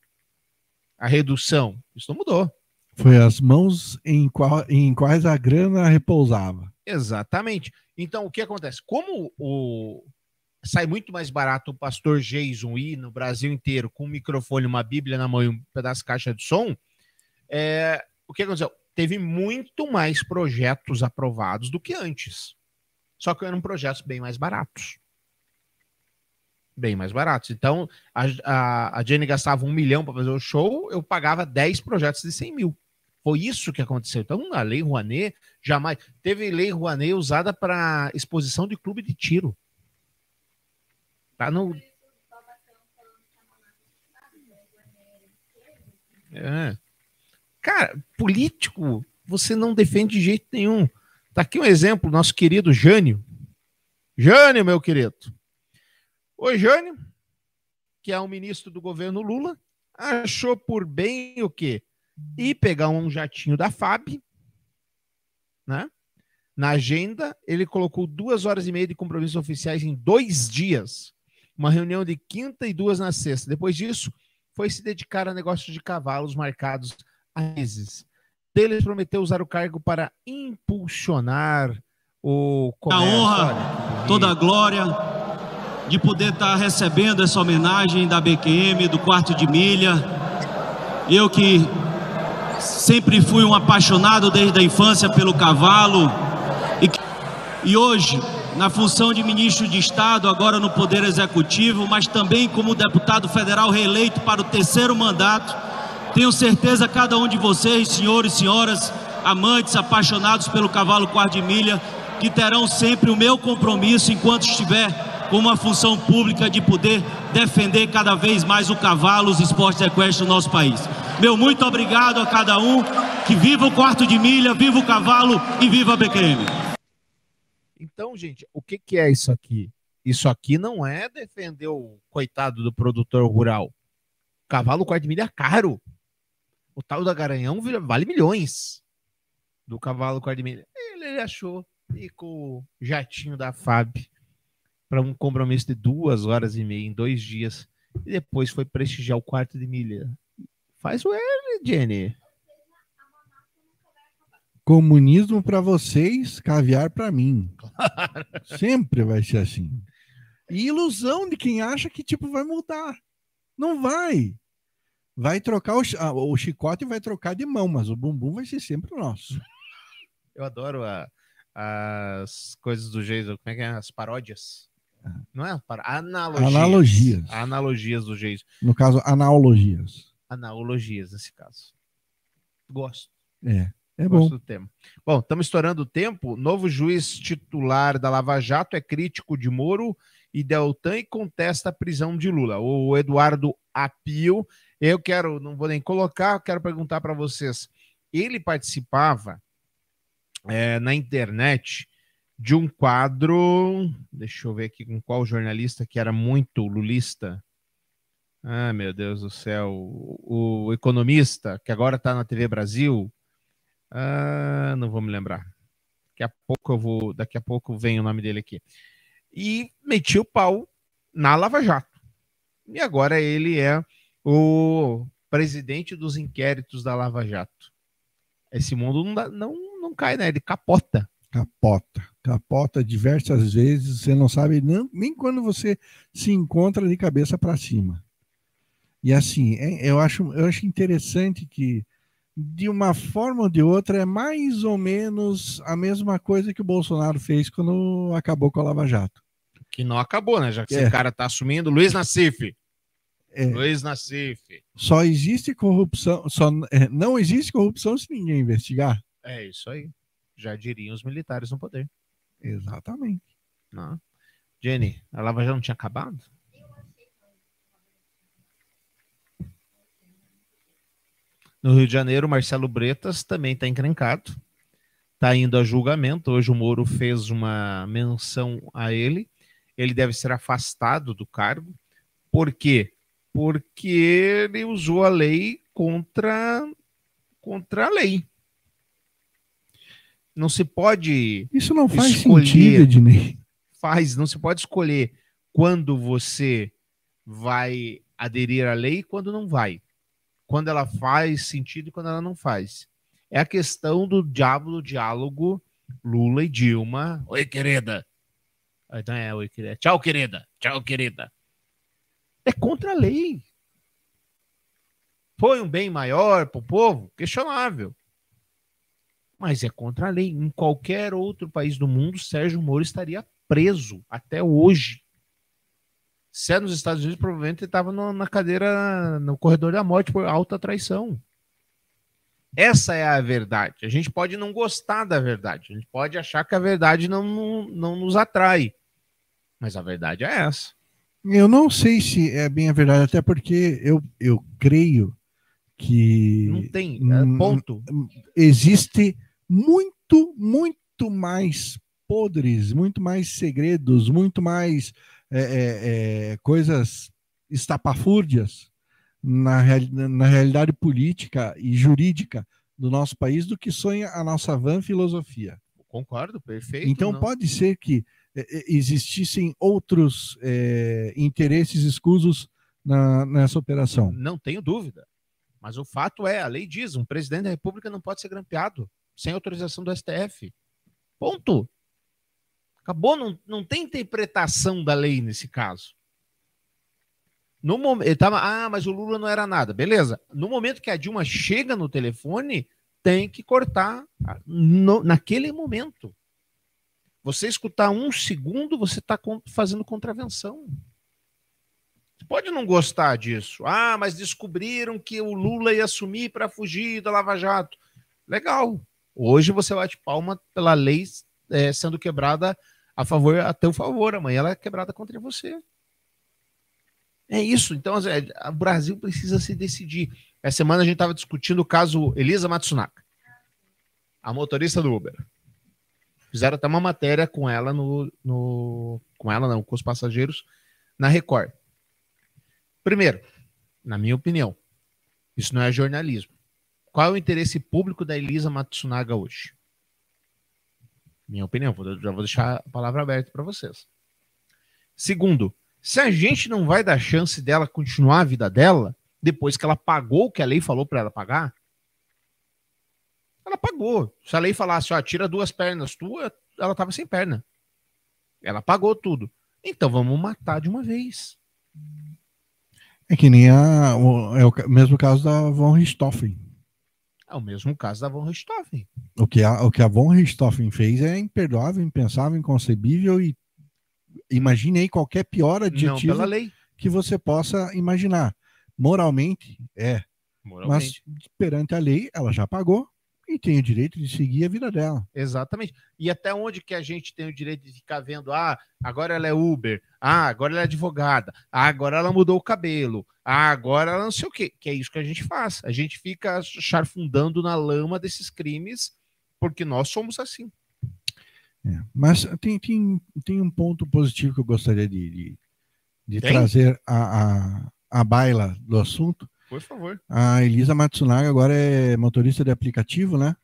a redução. Isso não mudou. Foi as mãos em, qual, em quais a grana repousava. Exatamente. Então, o que acontece? Como o sai muito mais barato o pastor Jason ir no Brasil inteiro com um microfone, uma Bíblia na mão e um pedaço de caixa de som, é, o que aconteceu? Teve muito mais projetos aprovados do que antes. Só que eram projetos bem mais baratos. Bem mais baratos. Então, a, a, a Jenny gastava um milhão para fazer o show, eu pagava 10 projetos de 100 mil. Foi isso que aconteceu. Então, a Lei Rouanet jamais. Teve Lei Rouanet usada para exposição de clube de tiro. Tá no. É. Cara, político, você não defende de jeito nenhum. Tá aqui um exemplo, nosso querido Jânio. Jânio, meu querido. Oi, Jânio, que é o ministro do governo Lula, achou por bem o quê? E pegar um jatinho da FAB, né? Na agenda, ele colocou duas horas e meia de compromissos oficiais em dois dias. Uma reunião de quinta e duas na sexta. Depois disso, foi se dedicar a negócios de cavalos marcados a meses. Deles prometeu usar o cargo para impulsionar o comércio. A honra, toda a glória de poder estar recebendo essa homenagem da BQM, do quarto de milha. Eu que Sempre fui um apaixonado desde a infância pelo cavalo. E, e hoje na função de ministro de Estado, agora no Poder Executivo, mas também como deputado federal reeleito para o terceiro mandato. Tenho certeza cada um de vocês, senhores e senhoras, amantes, apaixonados pelo cavalo quarto de milha, que terão sempre o meu compromisso enquanto estiver com uma função pública de poder defender cada vez mais o cavalo, os esportes equestres do nosso país. Meu muito obrigado a cada um, que viva o quarto de milha, viva o cavalo e viva a BQM. Então, gente, o que, que é isso aqui? Isso aqui não é defender o coitado do produtor rural. Cavalo quarto de milha é caro. O tal da Garanhão vale milhões do cavalo quarto de milha. Ele, ele achou e com o jatinho da FAB para um compromisso de duas horas e meia em dois dias e depois foi prestigiar o quarto de milha. Faz o L, Jenny. Comunismo para vocês, caviar para mim. Claro. Sempre vai ser assim. E ilusão de quem acha que tipo vai mudar. Não vai. Vai trocar o, o chicote vai trocar de mão, mas o bumbum vai ser sempre nosso. Eu adoro a, as coisas do Jason, como é que é? As paródias. Não é? Analogias. Analogias. Analogias do Jason. No caso, analogias. Analogias, nesse caso. Gosto. É. É Gosto bom. do tema. Bom, estamos estourando o tempo. Novo juiz titular da Lava Jato é crítico de Moro e Deltan e contesta a prisão de Lula. O Eduardo Apio, eu quero, não vou nem colocar, quero perguntar para vocês. Ele participava é, na internet de um quadro. Deixa eu ver aqui com qual jornalista que era muito lulista. Ah, meu Deus do céu. O, economista, que agora está na TV Brasil. Ah, não vou me lembrar. Daqui a pouco eu vou. Daqui a pouco vem o nome dele aqui. E meti o pau na Lava Jato. E agora ele é o presidente dos inquéritos da Lava Jato. Esse mundo não, dá, não, não cai, né? Ele capota. Capota. Capota diversas vezes. Você não sabe nem, nem quando você se encontra de cabeça para cima. E assim, é, eu, acho, eu acho interessante que, de uma forma ou de outra, é mais ou menos a mesma coisa que o Bolsonaro fez quando acabou com a Lava Jato. Que não acabou, né? Já que É. esse cara tá assumindo. Luiz Nassif. É. Luiz Nassif. Só existe corrupção, só é, não existe corrupção se ninguém investigar. É isso aí. Já diriam os militares no poder. Exatamente. Não. Jenny, a Lava Jato não tinha acabado? No Rio de Janeiro, Marcelo Bretas também está encrencado. Está indo a julgamento. Hoje o Moro fez uma menção a ele. Ele deve ser afastado do cargo. Por quê? Porque ele usou a lei contra, contra a lei. Não se pode. Isso não faz escolher- sentido, Ednei. Faz, não se pode escolher quando você vai aderir à lei e quando não vai. Quando ela faz sentido e quando ela não faz. É a questão do diabo do diálogo Lula e Dilma. Oi, querida. Ah, Não é, oi, querida. Tchau, querida. Tchau, querida. É contra a lei. Foi um bem maior para o povo? Questionável. Mas é contra a lei. Em qualquer outro país do mundo, Sérgio Moro estaria preso até hoje. Se é nos Estados Unidos, provavelmente ele estava na cadeira, no corredor da morte por alta traição. Essa é a verdade. A gente pode não gostar da verdade. A gente pode achar que a verdade não, não, não nos atrai. Mas a verdade é essa. Eu não sei se é bem a verdade, até porque eu, eu creio que Não tem, é hum, ponto. existe muito, muito mais podres, muito mais segredos, muito mais é, é, é, coisas estapafúrdias na, reali- na realidade política e jurídica do nosso país do que sonha a nossa van filosofia. Concordo, perfeito. Então não- pode ser que eh, eh, existissem outros eh, interesses escusos na- nessa operação. Não tenho dúvida. Mas o fato é, a lei diz, um presidente da República não pode ser grampeado sem autorização do STF. Ponto. Acabou, não, não tem interpretação da lei nesse caso. No momento, ele tava, ah, mas o Lula não era nada. Beleza. No momento que a Dilma chega no telefone, tem que cortar no- naquele momento. Você escutar um segundo, você está fazendo contravenção. Você pode não gostar disso. Ah, mas descobriram que o Lula ia assumir para fugir da Lava Jato. Legal. Hoje você bate palma pela lei é, sendo quebrada a favor, a teu favor. Amanhã ela é quebrada contra você. É isso. Então, o Brasil precisa se decidir. Essa semana a gente estava discutindo o caso Elisa Matsunaka, a motorista do Uber. Fizeram até uma matéria com ela no, no. Com ela, não, com os passageiros, na Record. Primeiro, na minha opinião, isso não é jornalismo. Qual é o interesse público da Elisa Matsunaga hoje? Minha opinião, já vou deixar a palavra aberta para vocês. Segundo, se a gente não vai dar chance dela continuar a vida dela, depois que ela pagou o que a lei falou para ela pagar, ela pagou. Se a lei falasse, ó, tira duas pernas tua, ela tava sem perna. Ela pagou tudo. Então vamos matar de uma vez. É que nem a, é o mesmo caso da Von Richthofen. É o mesmo caso da Von Richthofen. O que a, o que a Von Richthofen fez é imperdoável, impensável, inconcebível e imagine aí qualquer pior adjetivo que você possa imaginar. Moralmente, é. Moralmente. Mas perante a lei, ela já pagou e tem o direito de seguir a vida dela. Exatamente. E até onde que a gente tem o direito de ficar vendo, ah, agora ela é Uber, ah, agora ela é advogada, ah, agora ela mudou o cabelo, ah, agora ela não sei o quê. Que é isso que a gente faz. A gente fica charfundando na lama desses crimes porque nós somos assim. É, mas tem, tem, tem um ponto positivo que eu gostaria de, de, de trazer a, a, a baila do assunto. Por favor. A Elisa Matsunaga agora é motorista de aplicativo, né?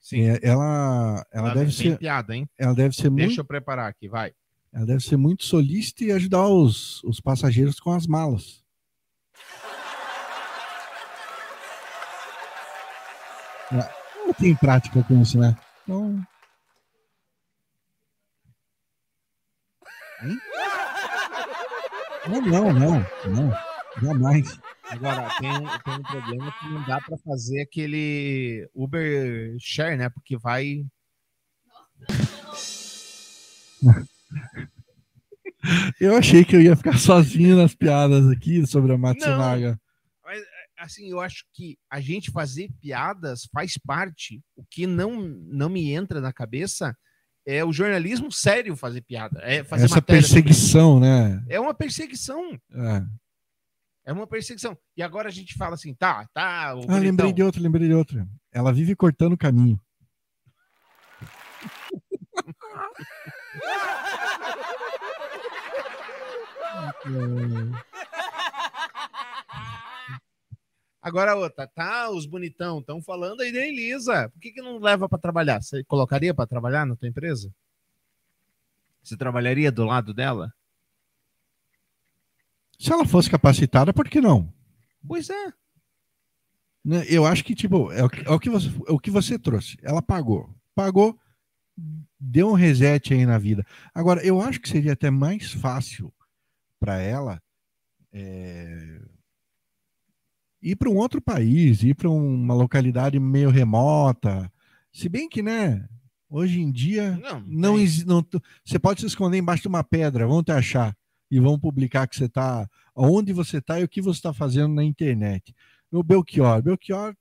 Sim. É, ela, ela, deve ser. piada, hein? Ela deve ser Deixa muito. Deixa eu preparar aqui, vai. Ela deve ser muito solícita e ajudar os, os passageiros com as malas. Não tem prática com isso, né? Então, Hein? Não, não, não, não, jamais. Agora, tem, tem um problema que não dá para fazer aquele Uber Share, né? Porque vai. Eu achei que eu ia ficar sozinho nas piadas aqui sobre a Matsunaga. Não, mas, assim, eu acho que a gente fazer piadas faz parte. O que não, não me entra na cabeça é o jornalismo sério fazer piada. É fazer Essa perseguição, né? É uma perseguição. É. É uma perseguição. E agora a gente fala assim, tá, tá. ah, bonitão. lembrei de outra, lembrei de outra. Ela vive cortando o caminho. Agora outra, tá? Os bonitão estão falando aí da Elisa. Por que, que não leva para trabalhar? Você colocaria para trabalhar na tua empresa? Você trabalharia do lado dela? Se ela fosse capacitada, por que não? Pois é. Né, eu acho que, tipo, é o que, é o que, você, é o que você trouxe. Ela pagou. Pagou, deu um reset aí na vida. Agora, eu acho que seria até mais fácil para ela é, ir para um outro país, ir para uma localidade meio remota. Se bem que, né, hoje em dia, não, não, não, você pode se esconder embaixo de uma pedra, vão te achar e vão publicar que você está, onde você está e o que você está fazendo na internet. O Belchior, Belchior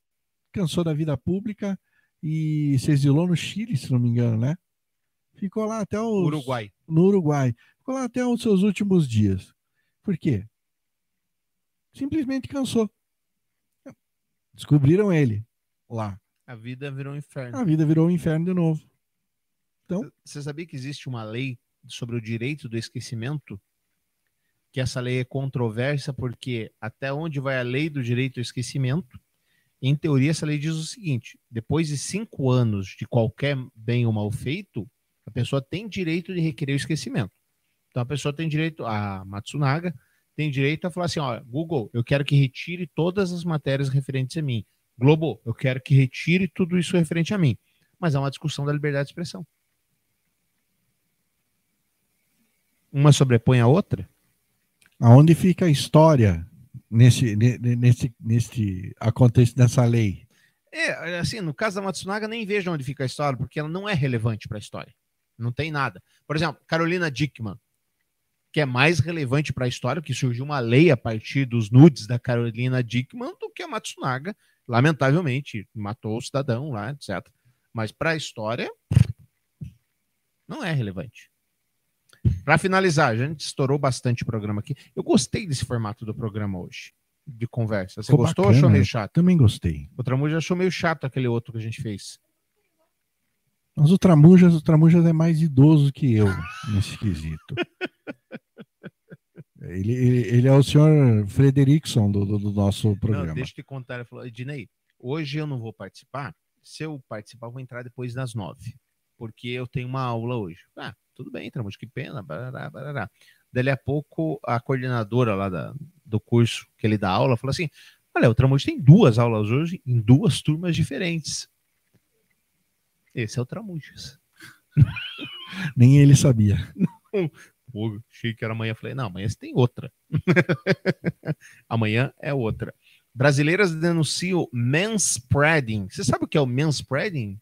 cansou da vida pública e se exilou no Chile, se não me engano, né? Ficou lá até o Uruguai. No Uruguai. Ficou lá até os seus últimos dias. Por quê? Simplesmente cansou. Descobriram ele lá. A vida virou um inferno. A vida virou um inferno de novo. Então, você sabia que existe uma lei sobre o direito do esquecimento? Que essa lei é controversa porque até onde vai a lei do direito ao esquecimento? Em teoria, essa lei diz o seguinte: depois de cinco anos de qualquer bem ou mal feito, a pessoa tem direito de requerer o esquecimento. Então a pessoa tem direito, a Matsunaga tem direito a falar assim: ó, Google, eu quero que retire todas as matérias referentes a mim. Globo, eu quero que retire tudo isso referente a mim. Mas é uma discussão da liberdade de expressão. Uma sobrepõe a outra? Aonde fica a história nesse, nesse, nesse acontece nessa lei? É, assim, no caso da Matsunaga, nem vejo onde fica a história, porque ela não é relevante para a história. Não tem nada. Por exemplo, Carolina Dickman, que é mais relevante para a história, que surgiu uma lei a partir dos nudes da Carolina Dickman do que a Matsunaga, lamentavelmente, matou o cidadão lá, etc. Mas para a história, não é relevante. Para finalizar, a gente estourou bastante o programa aqui. Eu gostei desse formato do programa hoje, de conversa. Você gostou ou bacana, achou meio eu chato? Também gostei. O Tramuja achou meio chato aquele outro que a gente fez. Mas o Tramujas, o Tramujas é mais idoso que eu nesse quesito. Ele, ele, ele é o senhor Frederickson do, do, do nosso programa. Não, deixa eu te contar. Ele falou, Ednei, hoje eu não vou participar. Se eu participar, eu vou entrar depois das nove. Porque eu tenho uma aula hoje. Ah, tudo bem, Tramujo, que pena. Barará, barará. Dali a pouco, a coordenadora lá da, do curso que ele dá aula falou assim: Olha, o Tramujo tem duas aulas hoje em duas turmas diferentes. Esse é o Tramujas. Nem ele sabia. Não. Pô, achei que era amanhã. Falei, não, amanhã você tem outra. amanhã é outra. Brasileiras denunciam manspreading. Você sabe o que é o manspreading?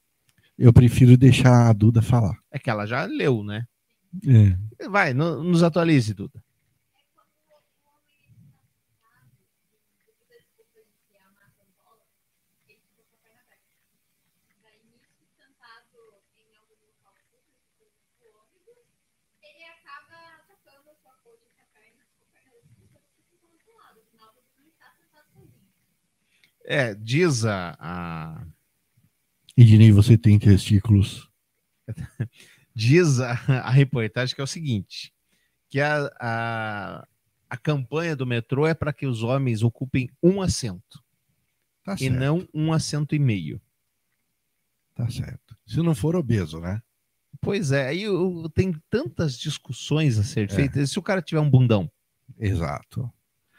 Eu prefiro deixar a Duda falar. É que ela já leu, né? É. Vai, no- nos atualize, Duda. É, diz a, a- Ednei, você tem testículos. diz a, a reportagem que é o seguinte: que a, a, a campanha do metrô é para que os homens ocupem um assento Tá e não um assento e meio. Tá certo. Se não for obeso, né? Pois é, aí eu- tem tantas discussões a ser É. feitas. E se o cara tiver um bundão? Exato.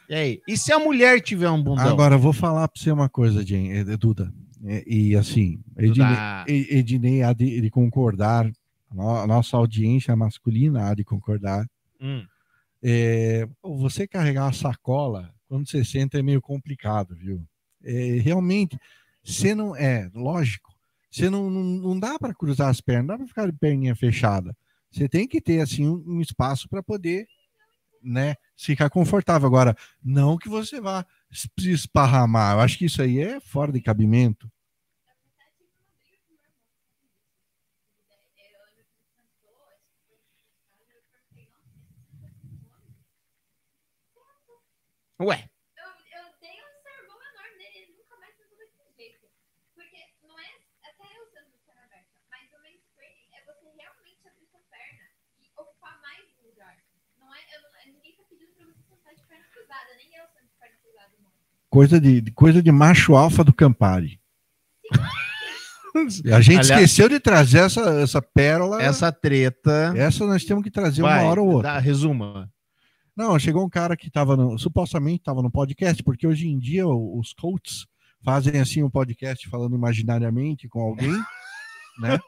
E aí? E se a mulher tiver um bundão? Agora, eu vou falar para você uma coisa, Jen, eh, Duda. Eh, E, assim, Ednei, Ednei há de, de concordar, a no- a nossa audiência masculina há de concordar. Hum. É, você carregar uma sacola quando você senta é meio complicado, viu? É, realmente, você não. É, lógico, você não, não, não dá para cruzar as pernas, não dá para ficar de perninha fechada. Você tem que ter, assim, um, um espaço para poder, né, ficar confortável. Agora, não que você vá se esparramar. Eu acho que isso aí é fora de cabimento. Ué, Eu dei um sermão enorme nele, ele nunca mais tentou daquele jeito. Porque não é, até eu sendo de perna aberta, mas o mansplaining é você realmente abrir sua perna e ocupar mais um lugar. Não é, eu não- ninguém tá pedindo pra você sentar de perna cruzada, nem eu sento de perna cruzada, não. Coisa de, de- coisa de macho alfa do Campari. A gente Aliás- esqueceu de trazer essa, essa pérola. essa treta. Essa nós temos que trazer Vai, uma hora ou outra. dá, resuma. Não, chegou um cara que estava supostamente estava no podcast, porque hoje em dia os coaches fazem assim um podcast falando imaginariamente com alguém, né?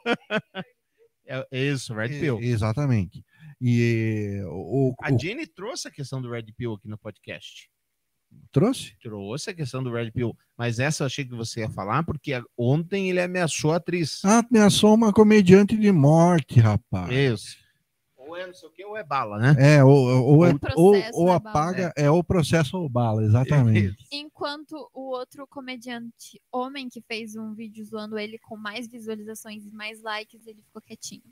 É, é isso, Red Pill. Exatamente. E o, o- A Jenny trouxe a questão do Red Pill aqui no podcast. trouxe? Trouxe a questão do Red Pill. Mas essa eu achei que você ia falar, porque ontem ele ameaçou a atriz. Ah, ameaçou uma comediante de morte, rapaz. Isso. Ou é não sei o que, ou é bala, né? É, ou, ou, é- ou, é ou bala. apaga, é. o processo ou bala, exatamente. Enquanto o outro comediante homem que fez um vídeo zoando ele com mais visualizações e mais likes, ele ficou quietinho.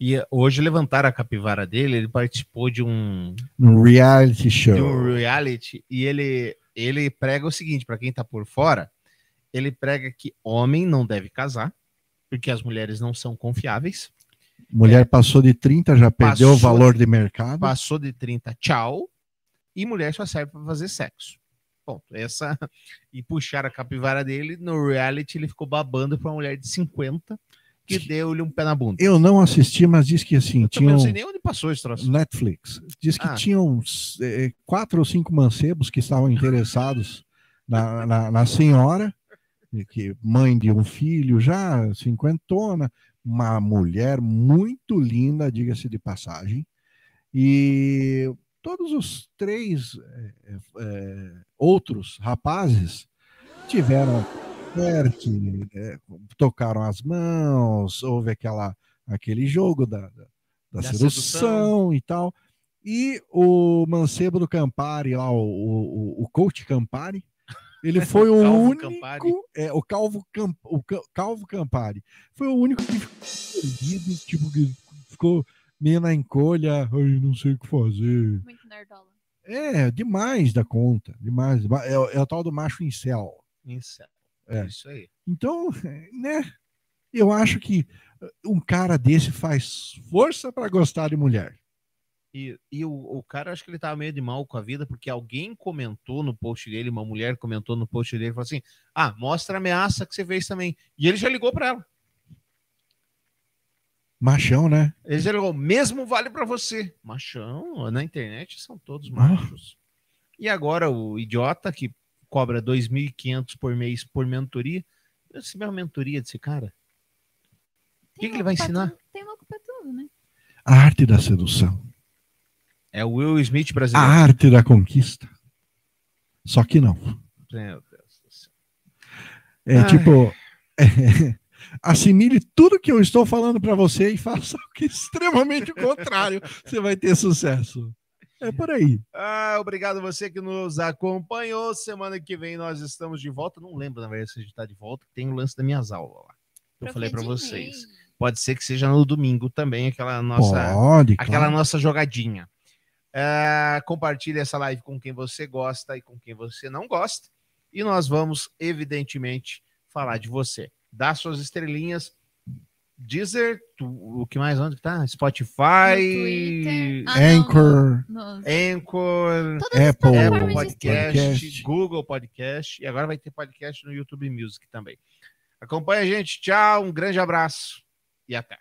E hoje levantaram a capivara dele, ele participou de um, No reality show. de um reality e ele, ele prega o seguinte, para quem tá por fora, ele prega que homem não deve casar, porque as mulheres não são confiáveis. Mulher passou de 30, já perdeu o valor de mercado. Passou de 30, tchau. E mulher só serve para fazer sexo. Ponto. Essa. E puxaram a capivara dele. No reality, ele ficou babando pra uma mulher de 50 que deu-lhe um pé na bunda. Eu não assisti, mas diz que assim, Também tinha não sei nem onde passou esse troço. Netflix. Diz que Ah. tinham eh, quatro ou cinco mancebos que estavam interessados na, na, na senhora, que mãe de um filho já cinquentona, uma mulher muito linda, diga-se de passagem, e todos os três eh, eh, outros rapazes tiveram flerte, eh, tocaram as mãos, houve aquela aquele jogo da, da, da Da sedução, sedução. e tal. E o mancebo do Campari, lá, o, o, o coach Campari, ele foi o Calvo único. Campari. É, o Calvo, Camp, o Ca- Calvo Campari. Foi o único que ficou perdido, tipo, que ficou meio na encolha, ai, não sei o que fazer. Muito nerdola. É, demais da conta, demais. É, o- é o tal do macho incel. Incel. É. Isso aí. Então, né? Eu acho que um cara desse faz força para gostar de mulher. E, e o, o cara, acho que ele tava meio de mal com a vida, porque alguém comentou no post dele, uma mulher comentou no post dele, falou assim: Ah, mostra a ameaça que você fez também. E ele já ligou pra ela. Machão, né? Ele já ligou, mesmo vale pra você. Machão, na internet são todos Ah. machos. E agora o idiota que cobra 2.500 por mês por mentoria, eu recebi uma mentoria desse cara. O que, que ele vai ensinar? Tem louco pra tudo, né? A arte da sedução. É o Will Smith A brasileiro. arte da conquista. Só que não. Meu Deus do céu. É Ai. tipo. assimile tudo que eu estou falando para você e faça o que é extremamente o contrário. Você vai ter sucesso. É por aí. Ah, obrigado você que nos acompanhou. Semana que vem nós estamos de volta. Não lembro, na verdade, se a gente está de volta. Tem o lance das minhas aulas lá. Eu falei para vocês. Pode ser que seja no domingo também, aquela nossa, Pode, aquela claro. nossa jogadinha. É, compartilhe essa live com quem você gosta e com quem você não gosta. E nós vamos, evidentemente, falar de você. Dá suas estrelinhas. Deezer, tu- o que mais onde que tá? Spotify, Twitter. Ah, Anchor. Anchor, Todas Apple de Podcast, Podcast. Google Podcast e agora vai ter podcast no YouTube Music também. Acompanha a gente, tchau, um grande abraço e até.